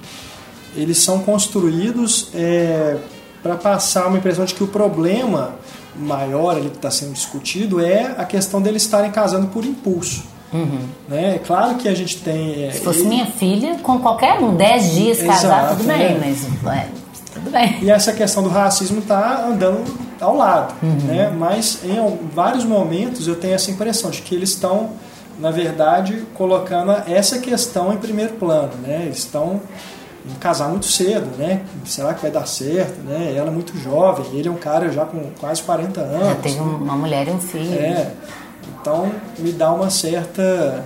eles são construídos é, para passar uma impressão de que o problema maior ali que está sendo discutido é a questão deles estarem casando por impulso. Uhum. Né? É claro que a gente tem. É, Se fosse ele... minha filha, com qualquer um, 10 dias casar, tudo bem, né? mas é, tudo bem. E essa questão do racismo está andando ao lado. Uhum. Né? Mas em vários momentos eu tenho essa impressão de que eles estão, na verdade, colocando essa questão em primeiro plano. Né? Eles estão casar muito cedo, né? Será que vai dar certo, né? Ela é muito jovem, ele é um cara já com quase 40 anos. Já tem uma mulher e um filho. É. Então me dá uma certa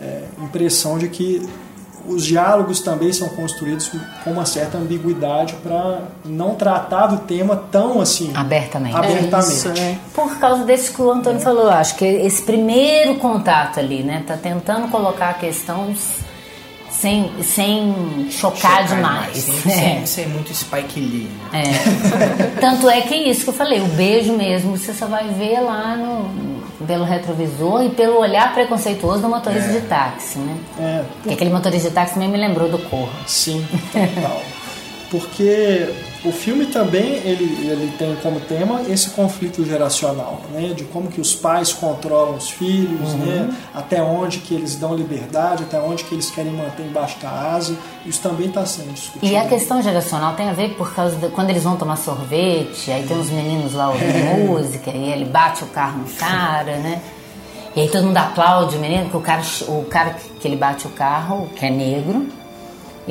é, impressão de que os diálogos também são construídos com uma certa ambiguidade para não tratar do tema tão assim abertamente. abertamente. É isso, é. Por causa desse que o Antônio é. falou, acho que esse primeiro contato ali, né, tá tentando colocar a questão sem, sem chocar, chocar demais. Sem, é. sem ser muito Spike Lee. Né? É. Tanto é que é isso que eu falei, o beijo mesmo você só vai ver lá no, pelo retrovisor e pelo olhar preconceituoso do motorista é. de táxi, né? É. Porque aquele motorista de táxi também me lembrou do Corra. Sim, total. Porque o filme também ele, ele tem como tema esse conflito geracional, né? De como que os pais controlam os filhos, uhum. né? Até onde que eles dão liberdade, até onde que eles querem manter embaixo da asa. Isso também está sendo discutido. E a questão geracional tem a ver por causa de quando eles vão tomar sorvete, aí tem uns meninos lá ouvindo é. música, e ele bate o carro no cara, né? E aí todo mundo aplaude o menino, porque o cara, o cara que ele bate o carro, que é negro,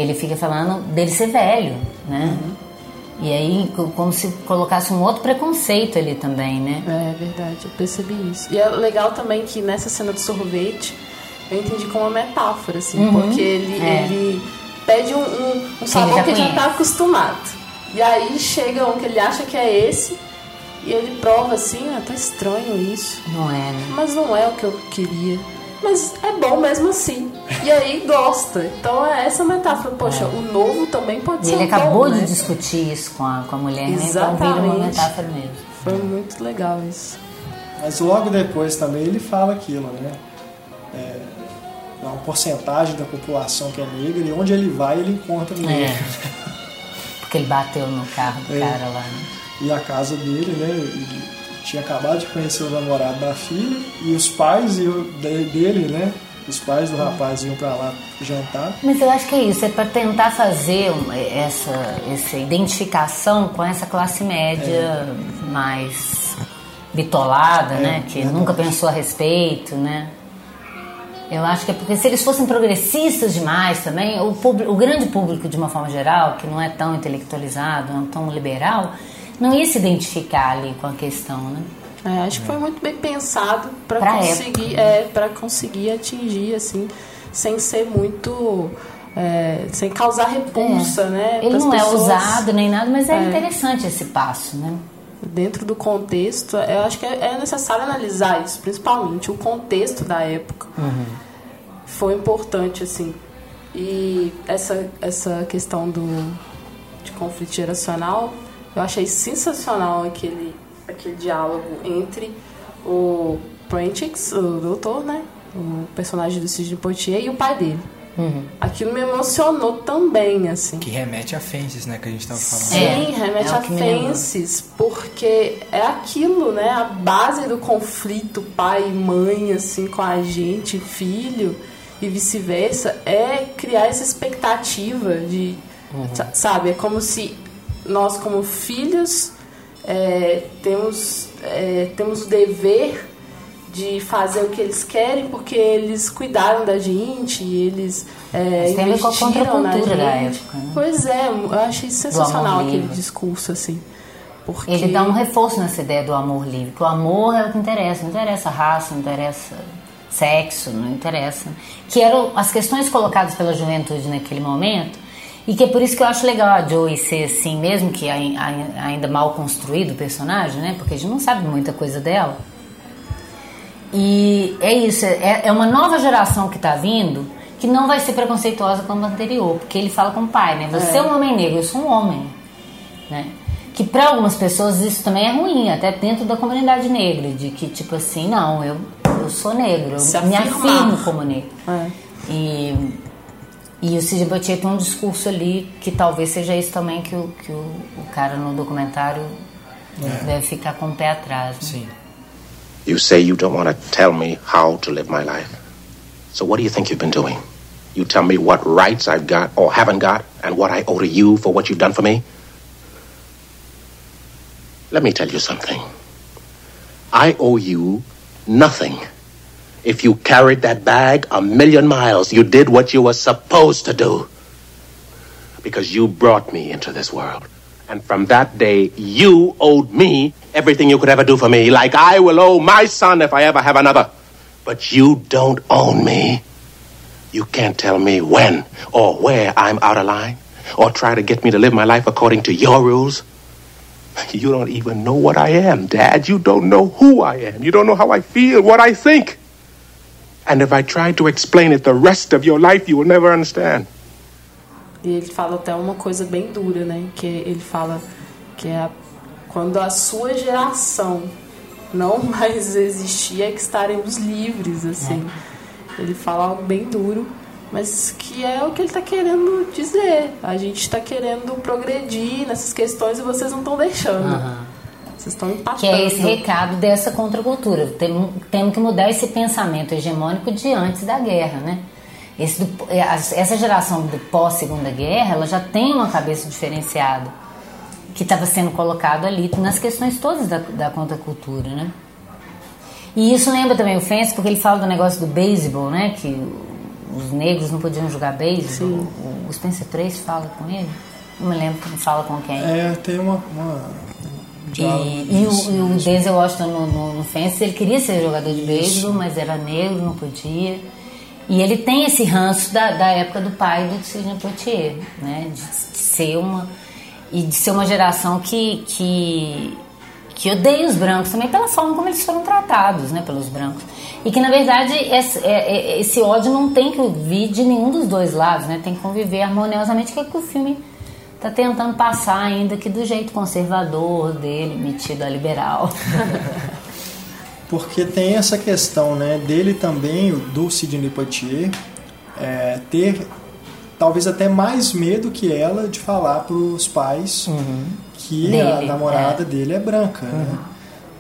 ele fica falando dele ser velho, né? Uhum. E aí, como se colocasse um outro preconceito ali também, né? É verdade, eu percebi isso. E é legal também que nessa cena do sorvete, eu entendi como uma metáfora, assim, uhum. porque ele, é. ele pede um, um, um sabor que ele já está acostumado. E aí chega um que ele acha que é esse, e ele prova assim, ah, tá estranho isso. Não é, né? Mas não é o que eu queria mas é bom mesmo assim. E aí gosta. Então é essa metáfora. Poxa, é. o novo também pode e ser. Ele acabou bom, de né? discutir isso com a, com a mulher, Exatamente. né? Então vira uma metáfora mesmo. Foi muito legal isso. Mas logo depois também ele fala aquilo, né? É, uma porcentagem da população que é negra e onde ele vai ele encontra negro. É. Porque ele bateu no carro do é. cara lá, né? E a casa dele, né? Tinha acabado de conhecer o namorado da filha e os pais dele, né? Os pais do rapaz iam para lá jantar. Mas eu acho que é isso, é para tentar fazer essa, essa identificação com essa classe média é. mais bitolada, é, né? Que nunca pensou a respeito, né? Eu acho que é porque se eles fossem progressistas demais também, o, público, o grande público de uma forma geral, que não é tão intelectualizado, não tão liberal, não ia se identificar ali com a questão, né? É, acho que foi muito bem pensado para conseguir, é, para conseguir atingir assim, sem ser muito é, sem causar repulsa, é. né? Ele não é pessoas. é usado nem nada, mas é, é, interessante esse passo, né? Dentro do contexto, eu acho que é, é necessário analisar isso, principalmente o contexto da época. Uhum. Foi importante, assim. E essa, essa questão do, de conflito geracional, eu achei sensacional aquele, aquele diálogo entre o Prentice, o doutor, né? O personagem do Sidney Poitier e o pai dele. Uhum. Aquilo me emocionou também, assim. Que remete a Fences, né, que a gente estava falando. Sim, é, remete é a Fences, porque é aquilo, né, a base do conflito pai e mãe, assim, com a gente, filho e vice-versa, é criar essa expectativa de, uhum. sabe, é como se nós como filhos é, temos, é, temos o dever de fazer o que eles querem porque eles cuidaram da gente e eles é, Tem investiram na gente. Da época, né? Pois é, eu achei sensacional aquele discurso assim. Porque... Ele dá um reforço nessa ideia do amor livre, que o amor é o que interessa, não interessa raça, não interessa sexo, não interessa. Que eram as questões colocadas pela juventude naquele momento, e que é por isso que eu acho legal a Joey ser assim, mesmo que ainda mal construído o personagem, né? Porque a gente não sabe muita coisa dela. E é isso, é, é uma nova geração que está vindo que não vai ser preconceituosa como a anterior, porque ele fala com o pai, né? Você é, é um homem negro, eu sou um homem, né? Que para algumas pessoas isso também é ruim, até dentro da comunidade negra, de que tipo assim, não, eu, eu sou negro, eu me afirmo como negro. É. E, e o Sidney Poitier tem um discurso ali que talvez seja isso também que o, que o, o cara no documentário é. deve ficar com o pé atrás. Né? Sim. You say you don't want to tell me how to live my life. So what do you think you've been doing? You tell me what rights I've got or haven't got and what I owe to you for what you've done for me? Let me tell you something. I owe you nothing. If you carried that bag a million miles, you did what you were supposed to do. Because you brought me into this world. And from that day, you owed me everything you could ever do for me, like I will owe my son if I ever have another. But you don't own me. You can't tell me when or where I'm out of line, or try to get me to live my life according to your rules. You don't even know what I am, Dad. You don't know who I am. You don't know how I feel, what I think. And if I try to explain it the rest of your life, you will never understand. E ele fala até uma coisa bem dura, né? Que ele fala que é quando a sua geração não mais existir, é que estaremos livres, assim. É. Ele fala algo bem duro, mas que é o que ele está querendo dizer. A gente está querendo progredir nessas questões e vocês não estão deixando. Uhum. Vocês estão empatando. Que é esse recado dessa contracultura. Temos, que mudar esse pensamento hegemônico de antes da guerra, né? Esse do, é, essa geração do pós-segunda guerra, ela já tem uma cabeça diferenciada que estava sendo colocado ali nas questões todas da, da contracultura, né? E isso lembra também o Fence, porque ele fala do negócio do beisebol, né? Que os negros não podiam jogar beisebol. O, o Spencer Tracy fala com ele. Não me lembro quem fala com quem. É, tem uma... uma... E, e, o, e o Denzel Washington no, no, no Fence, ele queria ser jogador de beisebol, mas era negro, não podia. E ele tem esse ranço da, da época do pai do Sidney Poitier, né? De, de, ser uma e de ser uma geração que, que que odeia os brancos também pela forma como eles foram tratados, né, pelos brancos. E que na verdade esse, é, é, esse ódio não tem que vir de nenhum dos dois lados, né? Tem que conviver harmoniosamente, que é que o filme está tentando passar ainda que do jeito conservador dele, metido a liberal. porque tem essa questão né, dele também, do Sidney Poitier, é, ter talvez até mais medo que ela de falar para os pais uhum. que dele, a namorada é. dele é branca. Né? Uhum.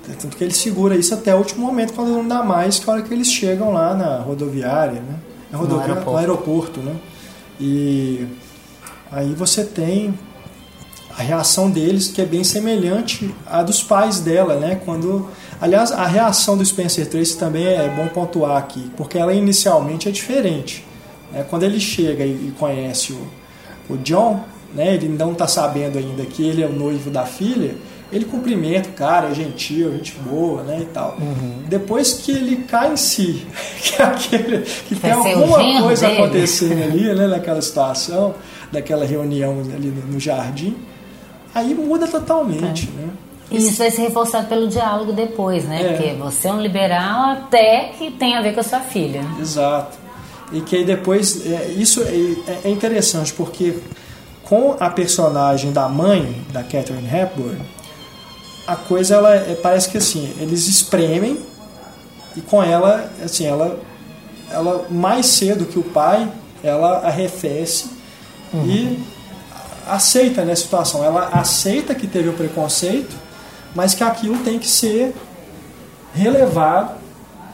Né? Tanto que ele segura isso até o último momento, quando não dá mais, que a hora que eles chegam lá na rodoviária, né? É rodoviária, no aeroporto. no aeroporto, né? E aí você tem a reação deles que é bem semelhante à dos pais dela, né? Quando Aliás, a reação do Spencer Tracy também é bom pontuar aqui, porque ela inicialmente é diferente. É, quando ele chega e, conhece o, o John, né, ele não está sabendo ainda que ele é o noivo da filha, ele cumprimenta o cara, é gentil, gente boa, né, e tal. Uhum. Depois que ele cai em si, que, é aquele, que tem alguma coisa dele. acontecendo ali, né, naquela situação, daquela reunião ali no, jardim, aí muda totalmente, é. né. E isso vai ser reforçado pelo diálogo depois, né? É. Porque você é um liberal até que tem a ver com a sua filha. Exato. E que aí depois, é, isso é, é interessante, porque com a personagem da mãe da Catherine Hepburn, a coisa ela é, parece que assim eles espremem e com ela assim ela ela mais cedo que o pai ela arrefece uhum. e aceita né, a situação. Ela aceita que teve o preconceito mas que aquilo tem que ser relevado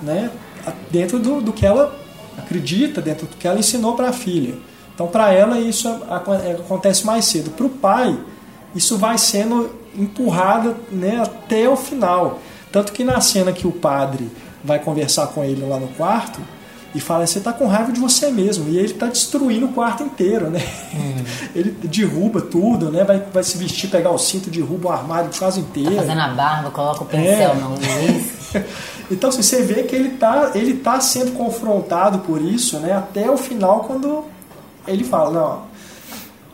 né, dentro do, do que ela acredita dentro do que ela ensinou para a filha. Então para ela isso acontece mais cedo. Para o pai isso vai sendo empurrada né, até o final. Tanto que na cena que o padre vai conversar com ele lá no quarto e fala: Você está com raiva de você mesmo. E ele está destruindo o quarto inteiro, né? Hum. Ele derruba tudo, né? Vai, vai se vestir, pegar o cinto, derruba o armário quase inteiro. Tá fazendo a barba, coloca o pincel é. no Então assim, você vê que ele está ele tá sendo confrontado por isso, né? Até o final, quando ele fala: Não,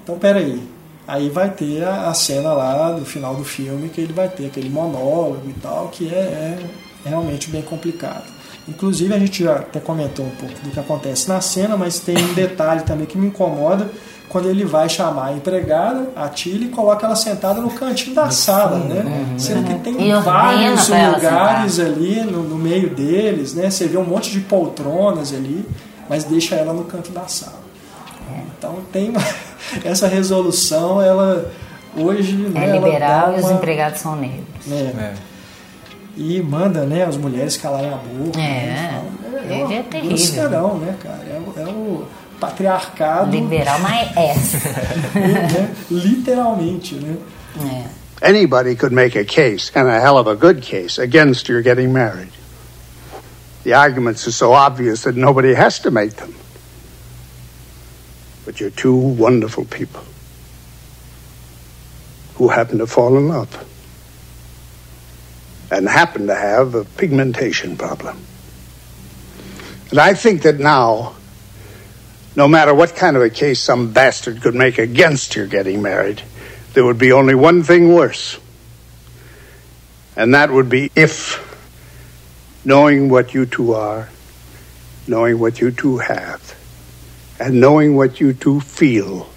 então peraí Aí vai ter a, a, cena lá do final do filme que ele vai ter aquele monólogo e tal, que é, é realmente bem complicado. Inclusive a gente já até comentou um pouco do que acontece na cena, mas tem um detalhe também que me incomoda quando ele vai chamar a empregada, a Tilly, e coloca ela sentada no cantinho da sala, né? Uhum. Sendo que tem vários lugares ali no, no, meio deles, né? Você vê um monte de poltronas ali, mas deixa ela no canto da sala. É. Então tem essa resolução, ela hoje. É né, liberal e os empregados são negros. É. é. E manda né, as mulheres calarem a boca. É, né, é, é, é terrível. Grosseirão, né, cara? É, é o patriarcado. Liberal, mas é. né? Literalmente, né? É. Anybody could make a case, and a hell of a good case, against your getting married. The arguments are so obvious that nobody has to make them. But you're two wonderful people who happen to fall in love and happen to have a pigmentation problem. And I think that now, no matter what kind of a case some bastard could make against your getting married, there would be only one thing worse. And that would be if, knowing what you two are, knowing what you two have, and knowing what you two feel,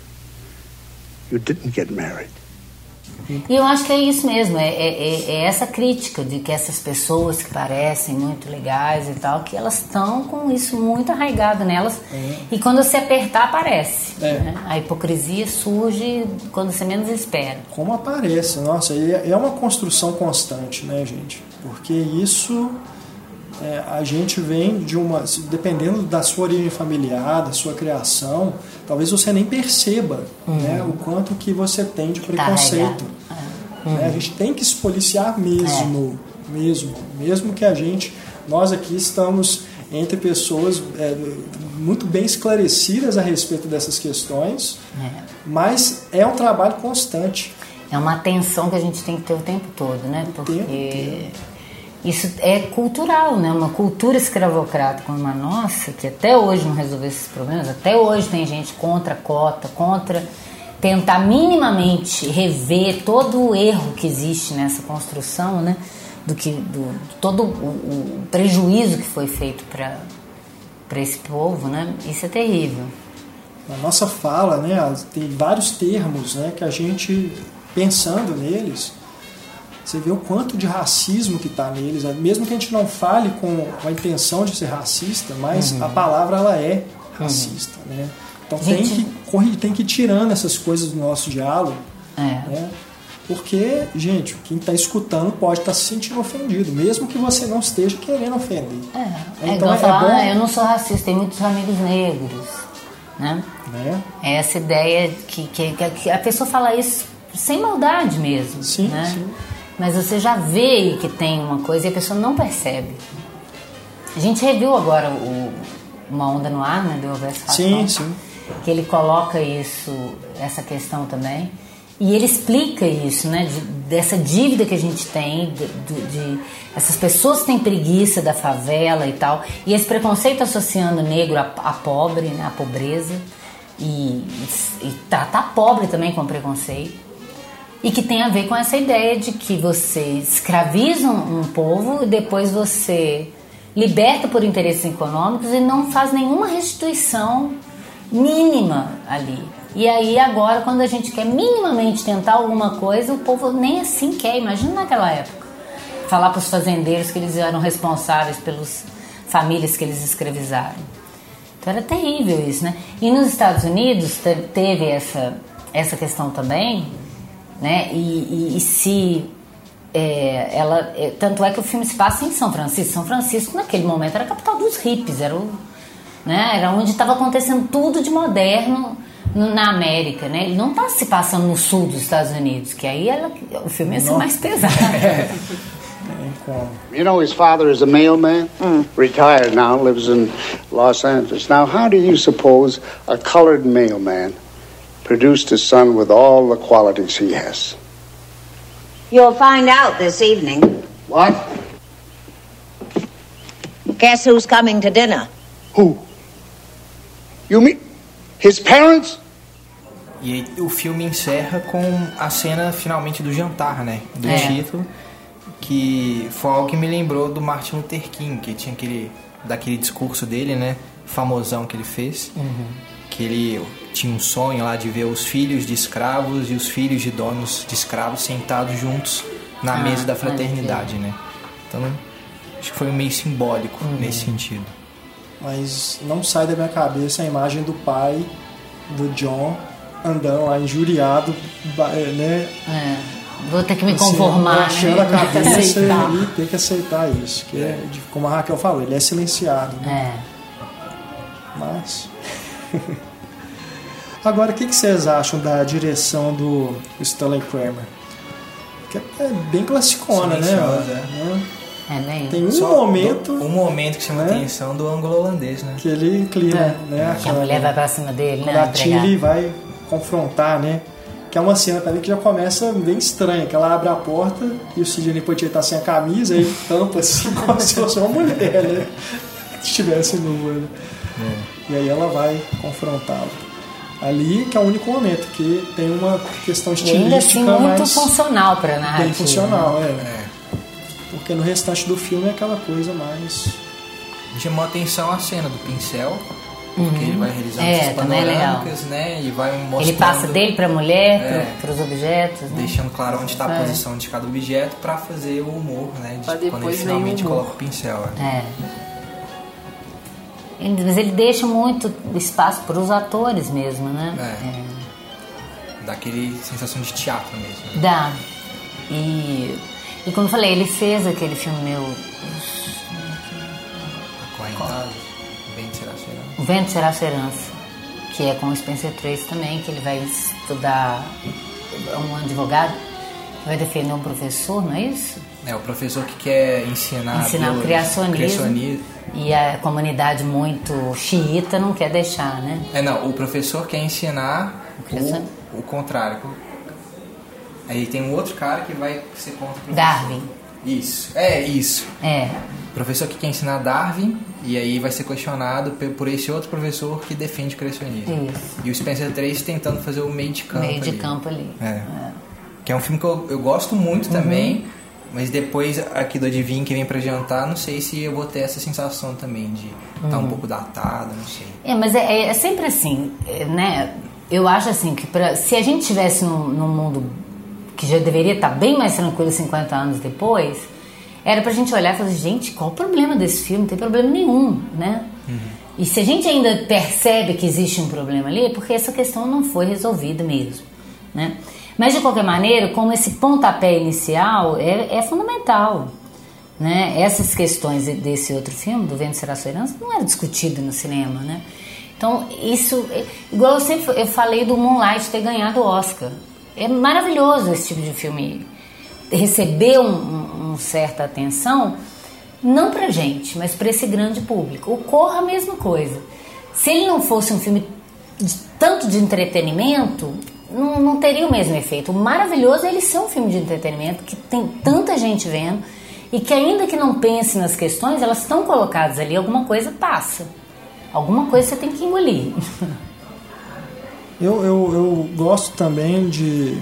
you didn't get married. E eu acho que é isso mesmo, é, é, é, essa crítica de que essas pessoas que parecem muito legais e tal, que elas estão com isso muito arraigado nelas é. e quando você apertar aparece. É. Né? A hipocrisia surge quando você menos espera. Como aparece, nossa, é uma construção constante, né, gente? Porque isso é, a gente vem de uma. Dependendo da sua origem familiar, da sua criação, talvez você nem perceba uhum. né, o quanto que você tem de preconceito. Uhum. né, a gente tem que se policiar mesmo, é. mesmo. Mesmo que a gente, nós aqui estamos entre pessoas é, muito bem esclarecidas a respeito dessas questões, é. mas é um trabalho constante. É uma atenção que a gente tem que ter o tempo todo, né? Porque. Isso é cultural, né? Uma cultura escravocrata como a nossa, que até hoje não resolveu esses problemas, até hoje tem gente contra a cota, contra tentar minimamente rever todo o erro que existe nessa construção, né? Do que do, todo o, o prejuízo que foi feito para para esse povo, né? Isso é terrível. A nossa fala, né? Tem vários termos, né? Que a gente pensando neles você vê o quanto de racismo que está neles, mesmo que a gente não fale com a intenção de ser racista, mas uhum. a palavra ela é uhum. racista, uhum. né? Então gente... tem que tem que ir tirando essas coisas do nosso diálogo, é. né? Porque, gente, quem está escutando pode estar tá se sentindo ofendido, mesmo que você não esteja querendo ofender. É, é então, é falar, bom... ah, eu não sou racista, tem muitos amigos negros, né? né? É essa ideia que, que, que a pessoa fala isso sem maldade mesmo, sim, né? Sim mas você já vê que tem uma coisa e a pessoa não percebe. A gente reviu agora o, Uma Onda no Ar, né, do Elvis Sim, sim. Que ele coloca isso, essa questão também. E ele explica isso, né? De, dessa dívida que a gente tem, de, de, de, essas pessoas que têm preguiça da favela e tal, e esse preconceito associando o negro a, a pobre, né? A pobreza, e, e tratar pobre também com preconceito. E que tem a ver com essa ideia de que você escraviza um, povo e depois você liberta por interesses econômicos e não faz nenhuma restituição mínima ali. E aí agora quando a gente quer minimamente tentar alguma coisa, o povo nem assim quer. Imagina naquela época. Falar para os fazendeiros que eles eram responsáveis pelas famílias que eles escravizaram. Então era terrível isso, né? E nos Estados Unidos teve essa, essa questão também, né? E, e, e se é, ela, é, tanto é que o filme se passa em São Francisco. São Francisco naquele momento era a capital dos hippies, era, o, né? era onde estava acontecendo tudo de moderno no, na América, né? Ele não está se passando no sul dos Estados Unidos, que aí ela, o filme ia ser mais pesado. You know, his father is a mailman, mm. retired now, lives in Los Angeles. Now, how do you suppose a colored mailman produced a son with all the qualities he has? You'll find out this evening. What? Guess who's coming to dinner? Who? You mean his parents? E aí, o filme encerra com a cena finalmente do jantar, né? Do é. título. Que foi algo que me lembrou do Martin Luther King, que tinha aquele. daquele discurso dele, né? Famosão que ele fez. Uhum. Que ele tinha um sonho lá de ver os filhos de escravos e os filhos de donos de escravos sentados juntos na ah, mesa da fraternidade, né? Então, acho que foi meio simbólico uhum. nesse sentido. Mas não sai da minha cabeça a imagem do pai do John andando lá injuriado, né? É. Vou ter que me assim, conformar, assim, né? a cabeça e ter que aceitar isso. Que é, como a Raquel falou, ele é silenciado. Né? É. Mas. Agora, o que, que vocês acham da direção do Stanley Kramer? Que é bem classicona, né? né? É bem. Tem um Só momento. um momento que chama né? a atenção do ângulo holandês, né? Que ele inclina, é. né? Que a mulher vai pra cima dele, né? A Tilly vai confrontar, né? Que é uma cena também que já começa bem estranha, que ela abre a porta e o Sidney Poitier tá sem a camisa e tampa assim como se fosse uma mulher, né? Se estivesse nua, né? É. E aí ela vai confrontá-lo. Ali que é o único momento que tem uma questão estilística e ainda assim, muito mais funcional para narrativa. Bem funcional, é. é. Porque no restante do filme é aquela coisa mais chamou atenção a cena do pincel porque uhum. ele vai realizando é, essas panorâmicas, né? E vai mostrando... Ele passa dele para a mulher, é, para os objetos, né? Deixando claro onde está a é. posição de cada objeto para fazer o humor, né? De, quando ele finalmente coloca o pincel. É. Mas ele deixa muito espaço para os atores mesmo, né? É. é. Dá aquele sensação de teatro mesmo. Né? Dá. E, e como eu falei, ele fez aquele filme meu... Acorrentado. O Vento Será Sua Herança, que é com o Spencer Tracy também, que ele vai estudar, é um advogado, vai defender um professor, não é isso? É, o professor que quer ensinar, ensinar o criacionismo, criacionismo. E a comunidade muito xiita não quer deixar, né? É, não, o professor quer ensinar o, o contrário. Aí tem um outro cara que vai ser contra o professor. Darwin. Isso, é isso. É. O professor que quer ensinar Darwin e aí vai ser questionado por esse outro professor que defende o criacionismo. Isso. E o Spencer 3 tentando fazer o meio de campo. Meio de ali. campo ali. É. é. Que é um filme que eu, eu gosto muito uhum. também, mas depois aqui do Adivinho que vem para jantar, não sei se eu vou ter essa sensação também de estar tá um uhum. pouco datado, não sei. É, mas é, é sempre assim, é, né? Eu acho assim que pra, se a gente tivesse num, num mundo que já deveria estar bem mais tranquilo 50 anos depois, era pra gente olhar e falar, gente, qual o problema desse filme? Não tem problema nenhum, né? Uhum. E se a gente ainda percebe que existe um problema ali, é porque essa questão não foi resolvida mesmo, né? Mas de qualquer maneira, como esse pontapé inicial é, é fundamental, né? Essas questões desse outro filme, do Vento Será Sua Herança, não era discutido no cinema, né? Então, isso, igual eu sempre eu falei do Moonlight ter ganhado o Oscar. É maravilhoso esse tipo de filme receber um, um, um certa atenção, não pra gente, mas para esse grande público. O Corra, a mesma coisa. Se ele não fosse um filme de, tanto de entretenimento, não, não teria o mesmo efeito. O maravilhoso é ele ser um filme de entretenimento que tem tanta gente vendo e que ainda que não pense nas questões, elas estão colocadas ali, alguma coisa passa. Alguma coisa você tem que engolir. Eu, eu, eu gosto também de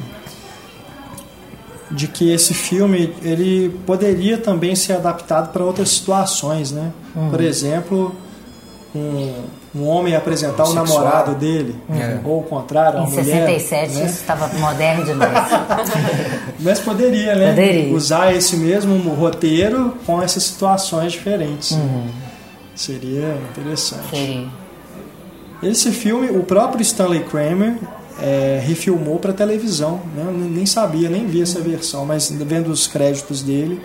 de que esse filme ele poderia também ser adaptado para outras situações, né? Uhum. Por exemplo, um, um homem apresentar o namorado dele, é. ou o contrário, em mulher. Em 67 né? isso estava moderno demais. Mas poderia, né? Poderia. Usar esse mesmo roteiro com essas situações diferentes. Uhum. Seria interessante. Seria. Esse filme, o próprio Stanley Kramer é, refilmou para televisão. Né? Eu nem sabia, nem vi essa versão, mas vendo os créditos dele,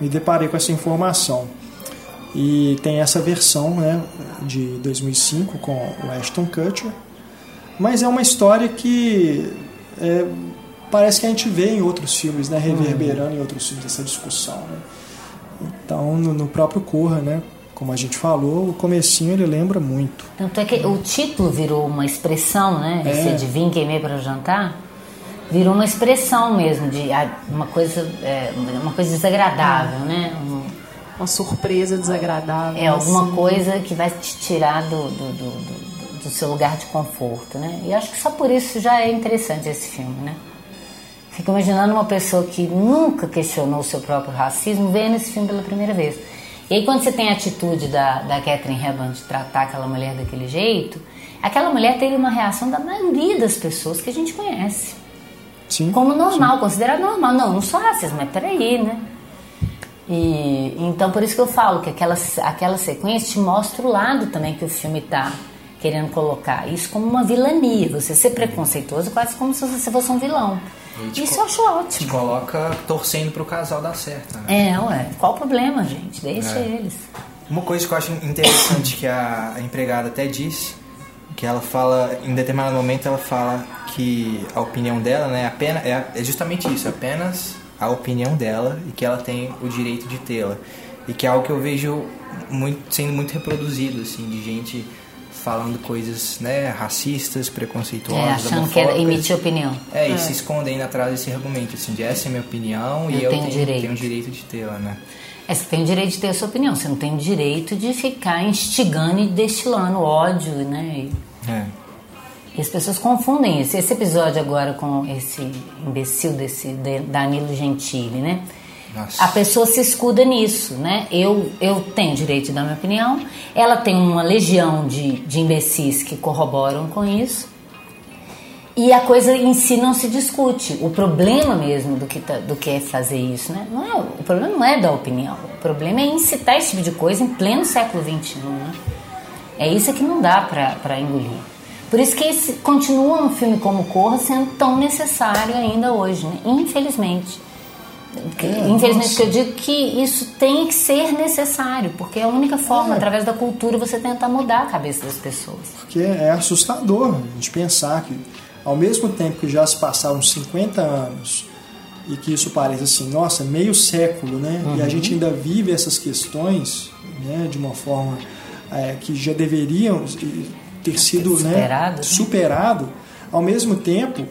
me deparei com essa informação. E tem essa versão né, de 2005 com o Ashton Kutcher. Mas é uma história que é, parece que a gente vê em outros filmes, né, reverberando em outros filmes essa discussão. Né? Então, no, no próprio Corra, né, como a gente falou, o comecinho ele lembra muito. Tanto é que o título virou uma expressão, né? É. Esse de vim queimei para jantar, virou uma expressão mesmo de uma coisa, é, uma coisa desagradável, né? Um, uma surpresa desagradável. É alguma assim. coisa que vai te tirar do, do, do, do, seu lugar de conforto, né? E acho que só por isso já é interessante esse filme, né? Fico imaginando uma pessoa que nunca questionou o seu próprio racismo vendo esse filme pela primeira vez. E aí quando você tem a atitude da, da Catherine Hepburn de tratar aquela mulher daquele jeito, aquela mulher teve uma reação da maioria das pessoas que a gente conhece. Sim, como normal, sim. considerado normal. Não, não sou racista, mas peraí, né? E, então por isso que eu falo que aquela, aquela sequência te mostra o lado também que o filme tá querendo colocar. Isso como uma vilania, você ser preconceituoso quase como se você fosse um vilão. Isso eu acho ótimo. Te coloca torcendo pro casal dar certo. Né? É, ué. Qual o problema, gente? Deixa é. eles. Uma coisa que eu acho interessante que a, a empregada até disse, que ela fala, em determinado momento ela fala que a opinião dela, né, apenas, é, é justamente isso, apenas a opinião dela e que ela tem o direito de tê-la. E que é algo que eu vejo muito, sendo muito reproduzido, assim, de gente falando coisas né, racistas, preconceituosas, é, achando que era emitir opinião. É, é, e se escondendo atrás desse argumento, assim, de essa é minha opinião eu e eu tenho, direito. tenho direito de tê-la, né? É, você tem o direito de ter a sua opinião, você não tem o direito de ficar instigando e destilando ódio, né? É. e as pessoas confundem isso. Esse episódio agora com esse imbecil desse Danilo Gentili, né? Nossa. A pessoa se escuda nisso, né? Eu, eu tenho direito de dar minha opinião, ela tem uma legião de, de imbecis que corroboram com isso. E a coisa em si não se discute. O problema mesmo do que, tá, do que é fazer isso, né? Não é, o problema não é da opinião. O problema é incitar esse tipo de coisa em pleno século XXI, né? É isso que não dá para engolir. Por isso que esse, continua um filme como Corra sendo tão necessário ainda hoje, né? Infelizmente. É, Infelizmente, que eu digo que isso tem que ser necessário, porque é a única forma, é. através da cultura, você tentar mudar a cabeça das pessoas. Porque é assustador a gente pensar que, ao mesmo tempo que já se passaram 50 anos e que isso parece assim, nossa, meio século, né? Uhum. E a uhum. gente ainda vive essas questões né, de uma forma é, que já deveriam ter sido superado, né, superado. Ao mesmo tempo,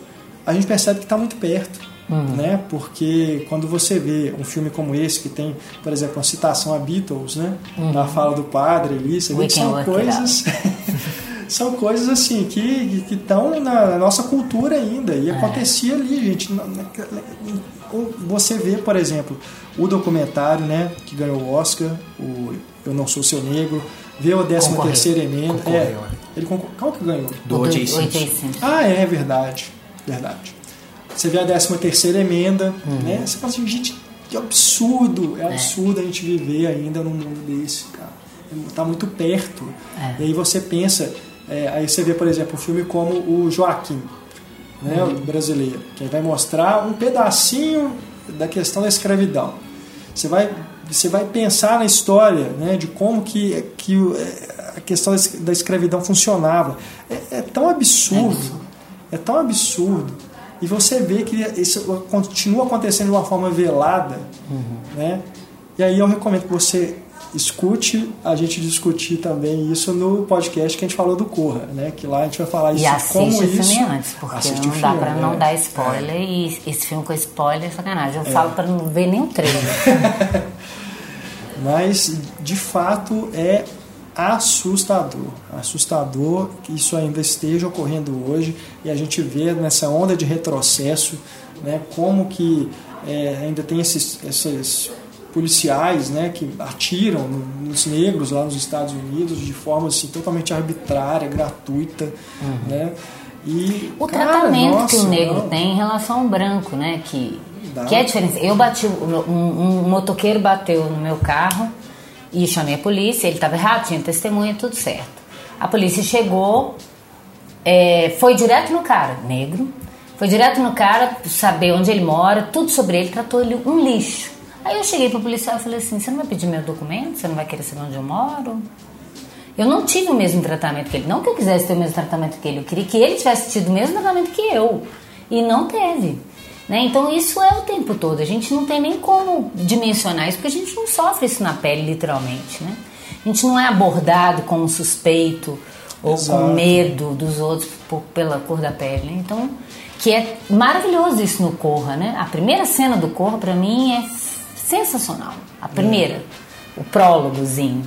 a gente percebe que está muito perto. Uhum. Né? Porque quando você vê um filme como esse, que tem, por exemplo, uma citação a Beatles, né? Uhum. Na fala do padre ali, você vê que são coisas. são coisas assim que estão na nossa cultura ainda. E é. acontecia ali, gente. Você vê, por exemplo, o documentário né, que ganhou o Oscar, o Eu Não Sou Seu Negro, vê a 13 terceira emenda. Concorreu, é, ele concor... Qual que ganhou? Do O.J. Simpson. Ah, é verdade. Verdade. Você vê a 13 terceira emenda, uhum. né? Você fala assim, gente, que absurdo, é, é absurdo a gente viver ainda num mundo desse, cara. Tá muito perto. É. E aí você pensa, é, aí você vê, por exemplo, um filme como o Joaquim, né, uhum. o brasileiro, que vai mostrar um pedacinho da questão da escravidão. Você vai, você vai pensar na história né, de como que, que é, a questão da escravidão funcionava. É, é tão absurdo, é tão absurdo e você vê que isso continua acontecendo de uma forma velada, uhum. né? E aí eu recomendo que você escute a gente discutir também isso no podcast que a gente falou do Corra, né? Que lá a gente vai falar isso e assiste como o filme isso. antes, porque não dá para não né? dar spoiler é. e esse filme com spoiler é sacanagem. Eu é. falo para não ver nem o trailer. Mas de fato é assustador, assustador que isso ainda esteja ocorrendo hoje e a gente vê nessa onda de retrocesso, né? Como que é, ainda tem esses, esses policiais né, que atiram nos negros lá nos Estados Unidos de forma assim, totalmente arbitrária, gratuita. Uhum. Né? E, o cara, tratamento nossa, que o negro não. tem em relação ao branco, né? Que, que é diferente. Eu bati, um, um, motoqueiro bateu no meu carro e chamei a polícia, ele estava errado, tinha testemunha, tudo certo. A polícia chegou, é, foi direto no cara, negro, foi direto no cara, saber onde ele mora, tudo sobre ele, tratou ele um lixo. Aí eu cheguei pro policial e falei assim: você não vai pedir meu documento? Você não vai querer saber onde eu moro? Eu não tive o mesmo tratamento que ele. Não que eu quisesse ter o mesmo tratamento que ele, eu queria que ele tivesse tido o mesmo tratamento que eu. E não teve. Né? Então isso é o tempo todo. A gente não tem nem como dimensionar isso, porque a gente não sofre isso na pele, literalmente. Né? A gente não é abordado como suspeito ou Exato. com medo dos outros por, pela cor da pele. Né? Então, que é maravilhoso isso no Corra, né? A primeira cena do Corra, para mim, é sensacional. A primeira, é. o prólogozinho.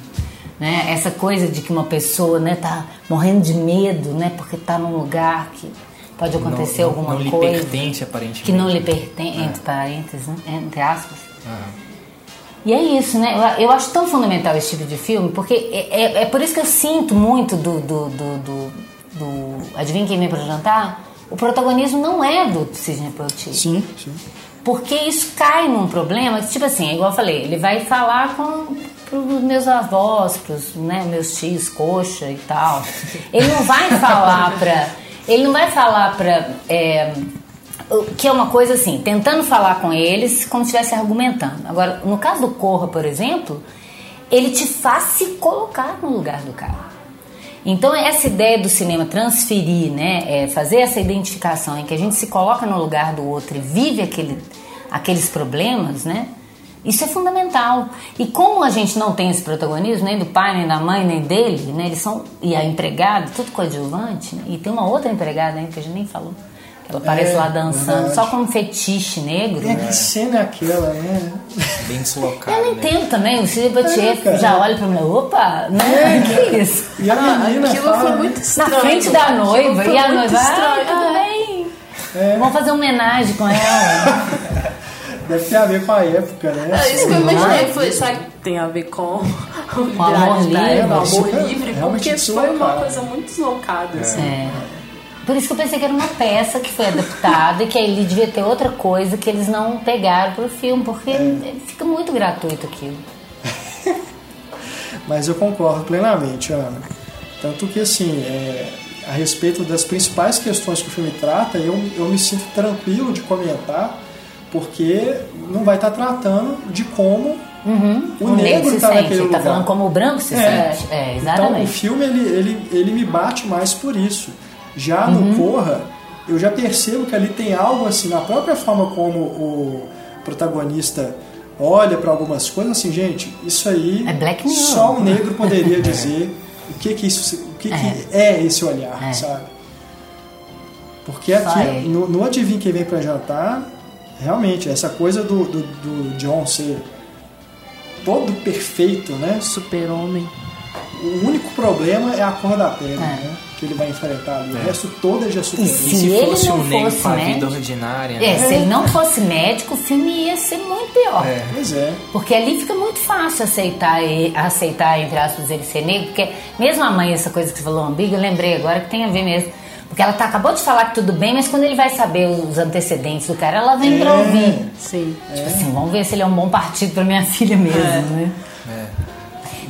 Né? Essa coisa de que uma pessoa né, tá morrendo de medo, né? Porque tá num lugar que pode acontecer não, alguma não coisa. Não lhe pertence, aparentemente. Que não lhe pertence, é. entre parênteses, né? entre aspas. E é isso, né? Eu, eu, acho tão fundamental esse tipo de filme, porque é, é, é por isso que eu sinto muito do, do, do, do, do Adivinha quem vem para jantar? O protagonismo não é do Sidney Poitier. Sim, sim. Porque isso cai num problema, tipo assim, igual eu falei, ele vai falar com os meus avós, pros né, meus tios, coxa e tal. Ele não vai falar pra. Ele não vai falar pra. É, que é uma coisa assim, tentando falar com eles como se estivesse argumentando. Agora, no caso do Corra, por exemplo, ele te faz se colocar no lugar do cara. Então essa ideia do cinema transferir, né, é fazer essa identificação em que a gente se coloca no lugar do outro e vive aquele, aqueles problemas, né? Isso é fundamental. E como a gente não tem esse protagonismo, nem do pai, nem da mãe, nem dele, né? Eles são e a empregada, tudo coadjuvante, né? e tem uma outra empregada ainda que a gente nem falou. Ela aparece é, lá dançando, verdade. só como fetiche negro. É, que cena é aquela, né? Bem deslocada. Eu não né? entendo também. O Cid Batier é, já olha pra mim, opa, né? É, que isso? E a menina ah, aquilo fala, foi muito estranho. Na frente da noiva. E a noiva, ah, tudo bem. É. Vamos fazer uma homenagem com ela. Deve ter a ver com a época, né? É, isso que eu imaginei. Foi, será que tem a ver com o amor livre? O amor livre, porque foi uma coisa muito deslocada. É. Assim. É. Por isso que eu pensei que era uma peça que foi adaptada e que ele devia ter outra coisa que eles não pegaram pro filme, porque é. fica muito gratuito aquilo. Mas eu concordo plenamente, Ana. Tanto que, assim, é, a respeito das principais questões que o filme trata, eu, eu me sinto tranquilo de comentar, porque não vai estar tratando de como Uhum. O, o, negro está naquele Ele lugar. Tá falando como o branco se é. sente. É, exatamente. Então o filme ele, ele, ele me bate mais por isso. Já no uhum. Corra, eu já percebo que ali tem algo assim, na própria forma como o protagonista olha para algumas coisas, assim, gente, isso aí é só um negro poderia dizer o que que isso, o que, é. que é esse olhar, é. sabe? Porque aqui, no, no Adivinha Quem Vem para Jantar, realmente, essa coisa do, do, do John ser todo perfeito, né? Super-homem. O único problema é a cor da pele, é. né? Que ele vai enfrentar ali. É. O resto todo é já super E se, se ele fosse um negro com a vida ordinária. É, né? se ele não fosse médico, o filme ia ser muito pior. É. Pois é. Porque ali fica muito fácil aceitar, aceitar entre aspas, ele ser negro, porque mesmo a mãe, essa coisa que você falou, ambígua, eu lembrei agora que tem a ver mesmo. Porque ela tá, acabou de falar que tudo bem, mas quando ele vai saber os antecedentes do cara, ela vem é. pra ouvir. Sim. Tipo é. assim, vamos ver se ele é um bom partido pra minha filha mesmo, é. né? É.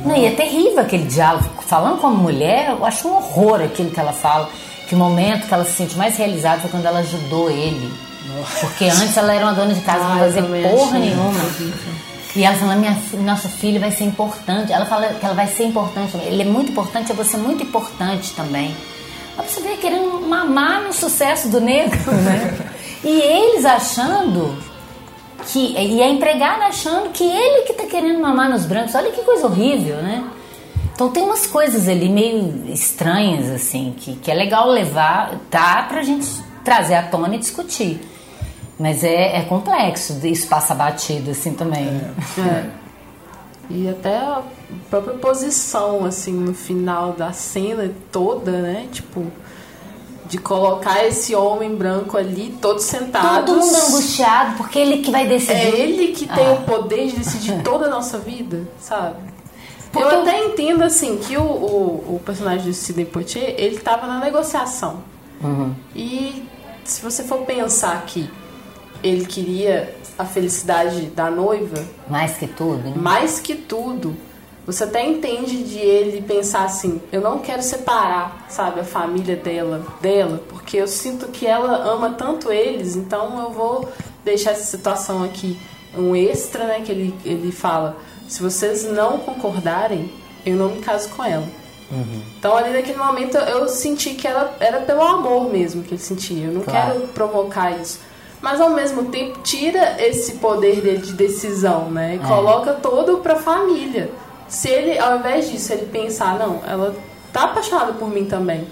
Não, e é terrível aquele diálogo. Falando como mulher, eu acho um horror aquilo que ela fala. Que o momento que ela se sente mais realizada foi quando ela ajudou ele. Porque antes ela era uma dona de casa, ah, não fazia porra nenhuma. E ela fala, minha nossa filha vai ser importante. Ela fala que ela vai ser importante. Ele é muito importante, eu vou ser muito importante também. Pra você ver, querendo mamar no sucesso do negro, né? e eles achando que e a empregada achando que ele que tá querendo mamar nos brancos. Olha que coisa horrível, né? Então tem umas coisas ali meio estranhas, assim, que, que é legal levar, tá? Pra gente trazer à tona e discutir. Mas é, é complexo, isso passa batido, assim, também. É. é. E até a própria posição, assim, no final da cena toda, né? Tipo, de colocar esse homem branco ali, todos sentados. Todo mundo angustiado, porque ele que vai decidir. É ele que tem ah. o poder de decidir toda a nossa vida, sabe? Porque eu até entendo, assim, que o, o, o personagem do Sidney Poitier, ele estava na negociação. Uhum. E se você for pensar que ele queria a felicidade da noiva... Mais que tudo, né? Mais que tudo você até entende de ele pensar assim, eu não quero separar, sabe, a família dela, dela, porque eu sinto que ela ama tanto eles, então eu vou deixar essa situação aqui um extra, né, que ele, ele fala, se vocês não concordarem, eu não me caso com ela. Uhum. Então ali naquele momento eu senti que ela era pelo amor mesmo que ele sentia. Eu não claro. quero provocar isso. Mas ao mesmo tempo tira esse poder dele de decisão, né? E é. coloca todo pra família se ele, ao invés disso, ele pensar, não, ela tá apaixonada por mim também.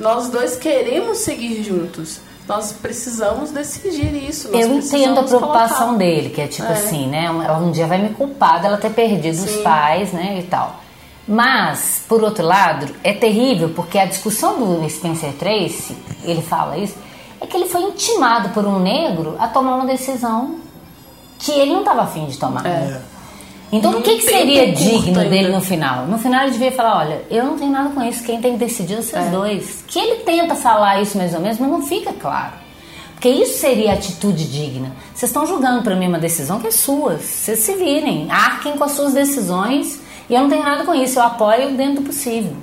Nós dois queremos seguir juntos. Nós precisamos decidir isso. eu entendo a preocupação colocar. dele, que é tipo é. assim, né? Ela um dia vai me culpar dela ter perdido Sim. os pais, né? E tal. Mas, por outro lado, é terrível porque a discussão do Spencer Tracy, ele fala isso, é que ele foi intimado por um negro a tomar uma decisão que ele não estava afim de tomar. É. Então, o que, que seria digno ainda. dele no final? No final, ele devia falar: olha, eu não tenho nada com isso, quem tem que decidir é vocês é. dois. Que ele tenta falar isso mais ou menos, mas não fica claro. Porque isso seria atitude digna. Vocês estão julgando para mim uma decisão que é sua. Vocês se virem, arquem com as suas decisões e eu não tenho nada com isso, eu apoio dentro do possível.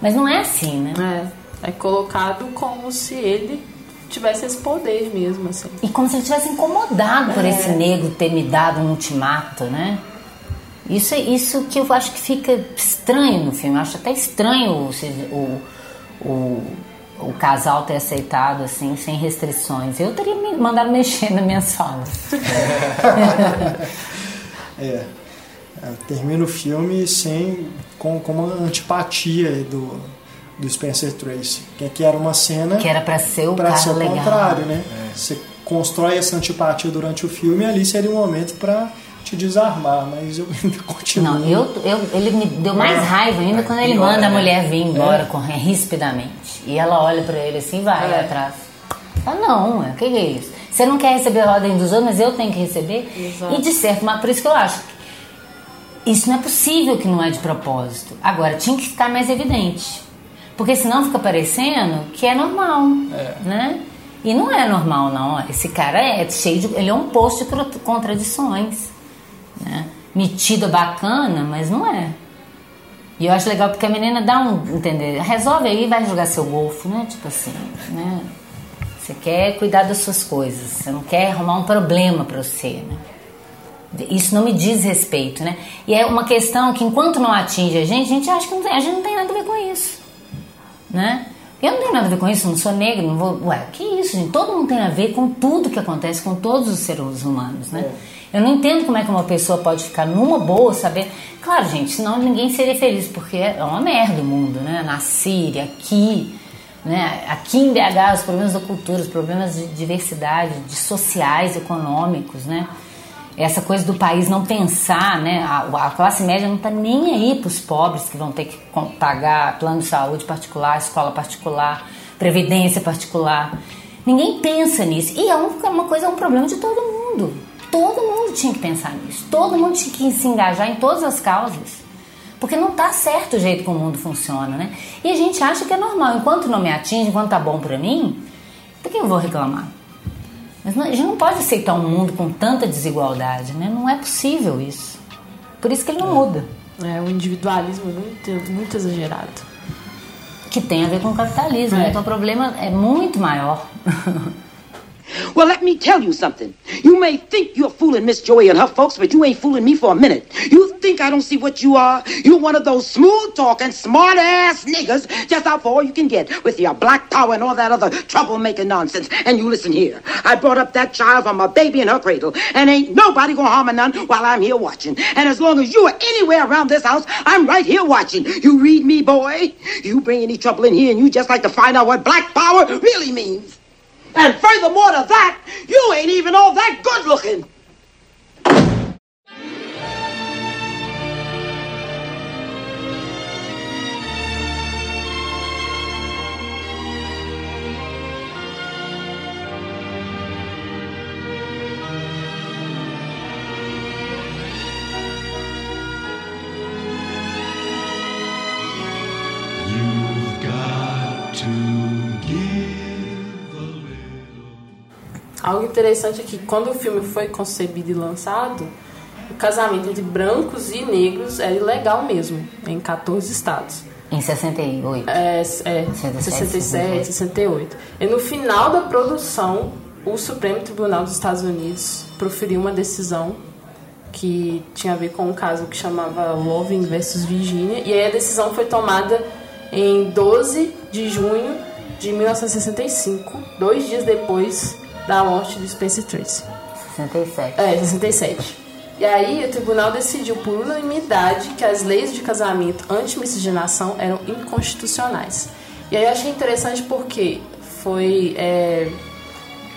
Mas não é assim, né? É, é colocado como se ele tivesse esse poder mesmo, assim. E como se ele tivesse incomodado é. por esse negro ter me dado um ultimato, né? Isso, isso que eu acho que fica estranho no filme. Eu acho até estranho o, o, o casal ter aceitado assim, sem restrições. Eu teria me mandado mexer na minha sala. é. é. Termina o filme sem com, com uma antipatia do, do Spencer Tracy, que, que era uma cena que era para ser o pra ser o legal. contrário, né? É. Você constrói essa antipatia durante o filme e ali seria um momento para te desarmar, mas eu ainda continuo. Não, eu, eu, ele me deu mais raiva ainda quando ele manda a né? mulher vir embora é. correndo rispidamente. E ela olha para ele assim vai é. atrás. Ah, não, o que é isso? Você não quer receber a ordem dos outros, mas eu tenho que receber. Exato. E de certo, mas por isso que eu acho que isso não é possível que não é de propósito. Agora, tinha que ficar mais evidente. Porque senão fica parecendo que é normal, é. né? E não é normal, não. Esse cara é cheio de. Ele é um posto de contradições né? metida bacana, mas não é. E eu acho legal porque a menina dá um, entender, resolve aí e vai jogar seu golfo, né? Tipo assim, né? Você quer cuidar das suas coisas, você não quer arrumar um problema para você, né? Isso não me diz respeito, né? E é uma questão que enquanto não atinge a gente, a gente acha que não tem, a gente não tem nada a ver com isso, né? Eu não tenho nada a ver com isso, não sou negro, não vou. Ué, que isso, gente? Todo mundo tem a ver com tudo que acontece com todos os seres humanos, né? É. Eu não entendo como é que uma pessoa pode ficar numa boa, saber. Claro, gente, senão ninguém seria feliz, porque é uma merda o mundo, né? Na Síria, aqui, né? Aqui em BH, os problemas da cultura, os problemas de diversidade, de sociais, econômicos, né? Essa coisa do país não pensar, né? A, a classe média não está nem aí para os pobres que vão ter que pagar plano de saúde particular, escola particular, previdência particular. Ninguém pensa nisso. E é uma coisa, é um problema de todo mundo. Todo mundo tinha que pensar nisso. Todo mundo tinha que se engajar em todas as causas. Porque não está certo o jeito que o mundo funciona, né? E a gente acha que é normal. Enquanto não me atinge, enquanto tá bom para mim, por que eu vou reclamar? Mas não, a gente não pode aceitar um mundo com tanta desigualdade, né? Não é possível isso. Por isso que ele não muda. É, o individualismo é muito, muito exagerado. Que tem a ver com o capitalismo, é. né? Então o problema é muito maior. Well, let me tell you something. You may think you're fooling Miss Joey and her folks, but you ain't fooling me for a minute. You think think I don't see what you are? You're one of those smooth talking, smart ass niggas, just out for all you can get with your black power and all that other troublemaking nonsense. And you listen here. I brought up that child from a baby in her cradle, and ain't nobody gonna harm her none while I'm here watching. And as long as you are anywhere around this house, I'm right here watching. You read me, boy? You bring any trouble in here, and you just like to find out what black power really means. And furthermore to that, you ain't even all that good looking. Algo interessante é que quando o filme foi concebido e lançado, o casamento entre brancos e negros era ilegal mesmo, em 14 estados. Em 68. É, é 67, 67, 68. E no final da produção, o Supremo Tribunal dos Estados Unidos proferiu uma decisão que tinha a ver com um caso que chamava Loving versus Virginia, e aí a decisão foi tomada em 12 de junho de 1965, dois dias depois da morte do Spencer Tracy. 67. É, 67. E aí o tribunal decidiu por unanimidade que as leis de casamento anti-miscigenação eram inconstitucionais. E aí eu achei interessante porque foi é,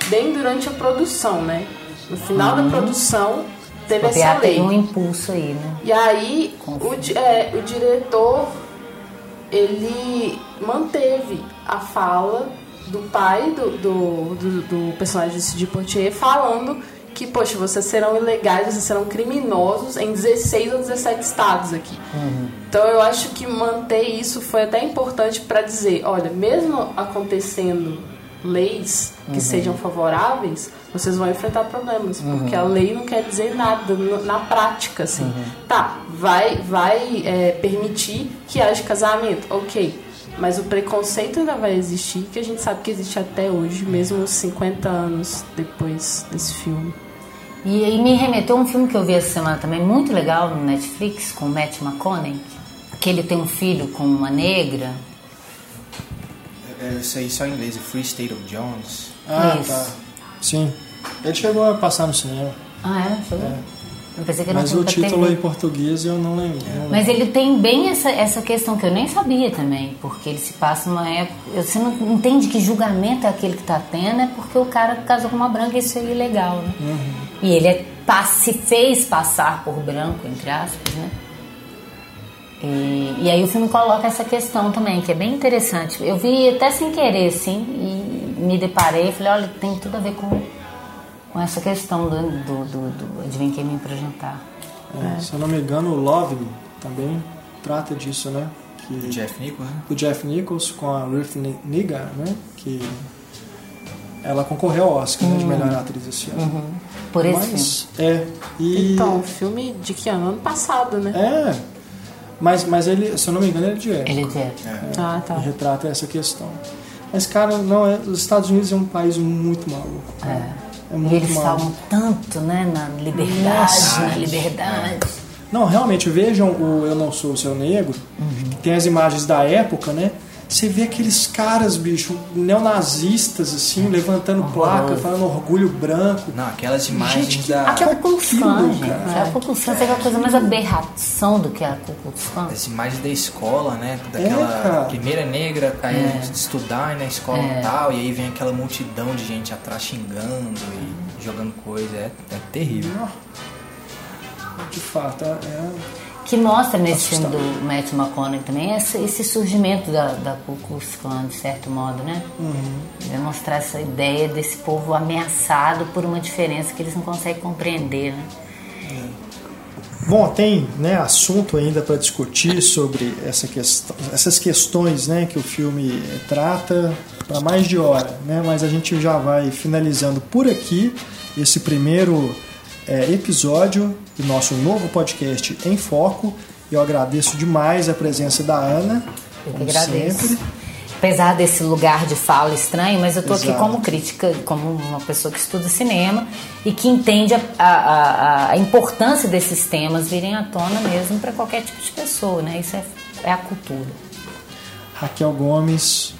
bem durante a produção, né? No final uhum. da produção teve porque essa lei. Teve um impulso aí, né? E aí o, é, o diretor ele manteve a fala do pai do, do, do, do personagem de Sidney Poitier falando que, poxa, vocês serão ilegais, vocês serão criminosos em 16 ou 17 estados aqui. Uhum. Então eu acho que manter isso foi até importante para dizer, olha, mesmo acontecendo leis que uhum. sejam favoráveis, vocês vão enfrentar problemas, uhum. porque a lei não quer dizer nada na prática, assim. Uhum. Tá, vai, vai é, permitir que haja casamento, ok mas o preconceito ainda vai existir, que a gente sabe que existe até hoje, mesmo 50 anos depois desse filme. E aí me remeteu a um filme que eu vi essa semana também, muito legal, no Netflix, com o Matt McConaughey, que ele tem um filho com uma negra. É, isso aí só em inglês, Free State of Jones. Ah, Isso. tá. Sim. Ele chegou a passar no cinema. Ah, é? Chegou? É. Eu pensei que Mas o título TV. em português eu não lembro. Mas ele tem bem essa, essa questão que eu nem sabia também, porque ele se passa numa época. Você não entende que julgamento é aquele que está tendo, é porque o cara casou com uma branca e isso é ilegal, né? Uhum. E ele é, se fez passar por branco, entre aspas, né? E, e, aí o filme coloca essa questão também, que é bem interessante. Eu vi até sem querer, assim, e me deparei e falei, olha, tem tudo a ver com com essa questão do, do, do, do Adivinha Quem Me Apresentar. É, é. Se eu não me engano, o Love também trata disso, né? Que, do Jeff Nichols, né? Do Jeff Nichols com a Ruth Negga, né? Que ela concorreu ao Oscar uhum. né, de melhor uhum. atriz esse ano. Uhum. Por esse mas, É. E... Então, filme de que ano? Ano passado, né? É. Mas, mas ele, se eu não me engano, ele é de época. Ele é de época. É. Ah, tá. E retrata essa questão. Mas, cara, não é, os Estados Unidos é um país muito maluco. É. É e eles mal. falam tanto, né, na liberdade, Nossa. na liberdade. Não, realmente, vejam o Eu Não Sou o Seu Negro, uhum. que tem as imagens da época, né? Você vê aqueles caras, bicho, neonazistas, assim, levantando placa, falando orgulho branco. Não, aquelas imagens gente, da. Aquela Ku Klux Klan, gente. A Ku Klux Klan é aquela coisa mais aberração do que a Klan. As imagens da escola, né? Daquela é, primeira negra a é. estudar na escola é. e tal, e aí vem aquela multidão de gente atrás xingando e jogando coisa. É, é terrível. De fato, é que mostra nesse filme do Matt McConaughey também esse, esse surgimento da, da Ku Klux Klan, de certo modo, né? Uhum. Vai mostrar essa ideia desse povo ameaçado por uma diferença que eles não conseguem compreender, né? É. Bom, tem né, assunto ainda para discutir sobre essa questão, essas questões né, que o filme trata para mais de hora, né? mas a gente já vai finalizando por aqui esse primeiro é, episódio do nosso novo podcast em Foco. Eu agradeço demais a presença da Ana, Eu como sempre. apesar desse lugar de fala estranho, mas eu tô Exato. aqui como crítica, como uma pessoa que estuda cinema e que entende a, a, a importância desses temas virem à tona mesmo para qualquer tipo de pessoa, né? Isso é, é a cultura. Raquel Gomes.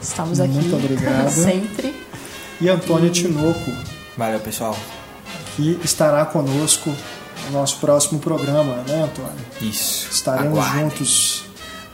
Estamos aqui. Muito obrigado. Sempre. E Antônio e... Tinoco. Valeu, pessoal. Que estará conosco no nosso próximo programa, né, Antônio? Isso. Estaremos juntos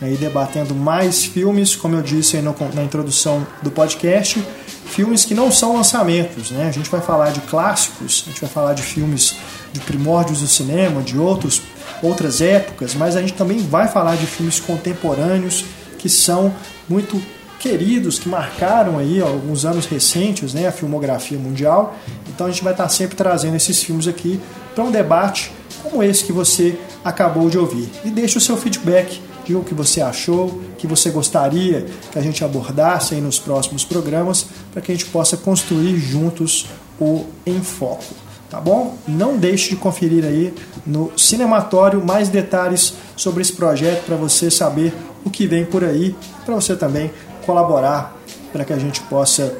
aí debatendo mais filmes, como eu disse aí no, na introdução do podcast, filmes que não são lançamentos, né? A gente vai falar de clássicos, a gente vai falar de filmes de primórdios do cinema, de outros outras épocas, mas a gente também vai falar de filmes contemporâneos que são muito queridos, que marcaram aí ó, alguns anos recentes, né, a filmografia mundial. Então a gente vai estar sempre trazendo esses filmes aqui para um debate como esse que você acabou de ouvir. E deixe o seu feedback o que você achou, que você gostaria que a gente abordasse aí nos próximos programas, para que a gente possa construir juntos o Foco. Tá bom? Não deixe de conferir aí no Cinematório mais detalhes sobre esse projeto para você saber o que vem por aí, para você também colaborar para que a gente possa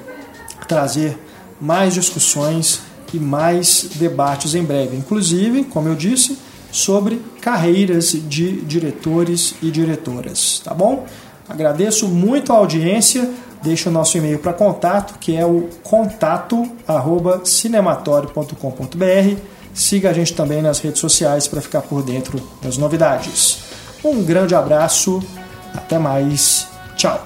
trazer mais discussões e mais debates em breve. Inclusive, como eu disse, sobre carreiras de diretores e diretoras, tá bom? Agradeço muito a audiência. Deixa o nosso e-mail para contato, que é o contato@cinematório.com.br. Siga a gente também nas redes sociais para ficar por dentro das novidades. Um grande abraço, até mais, tchau.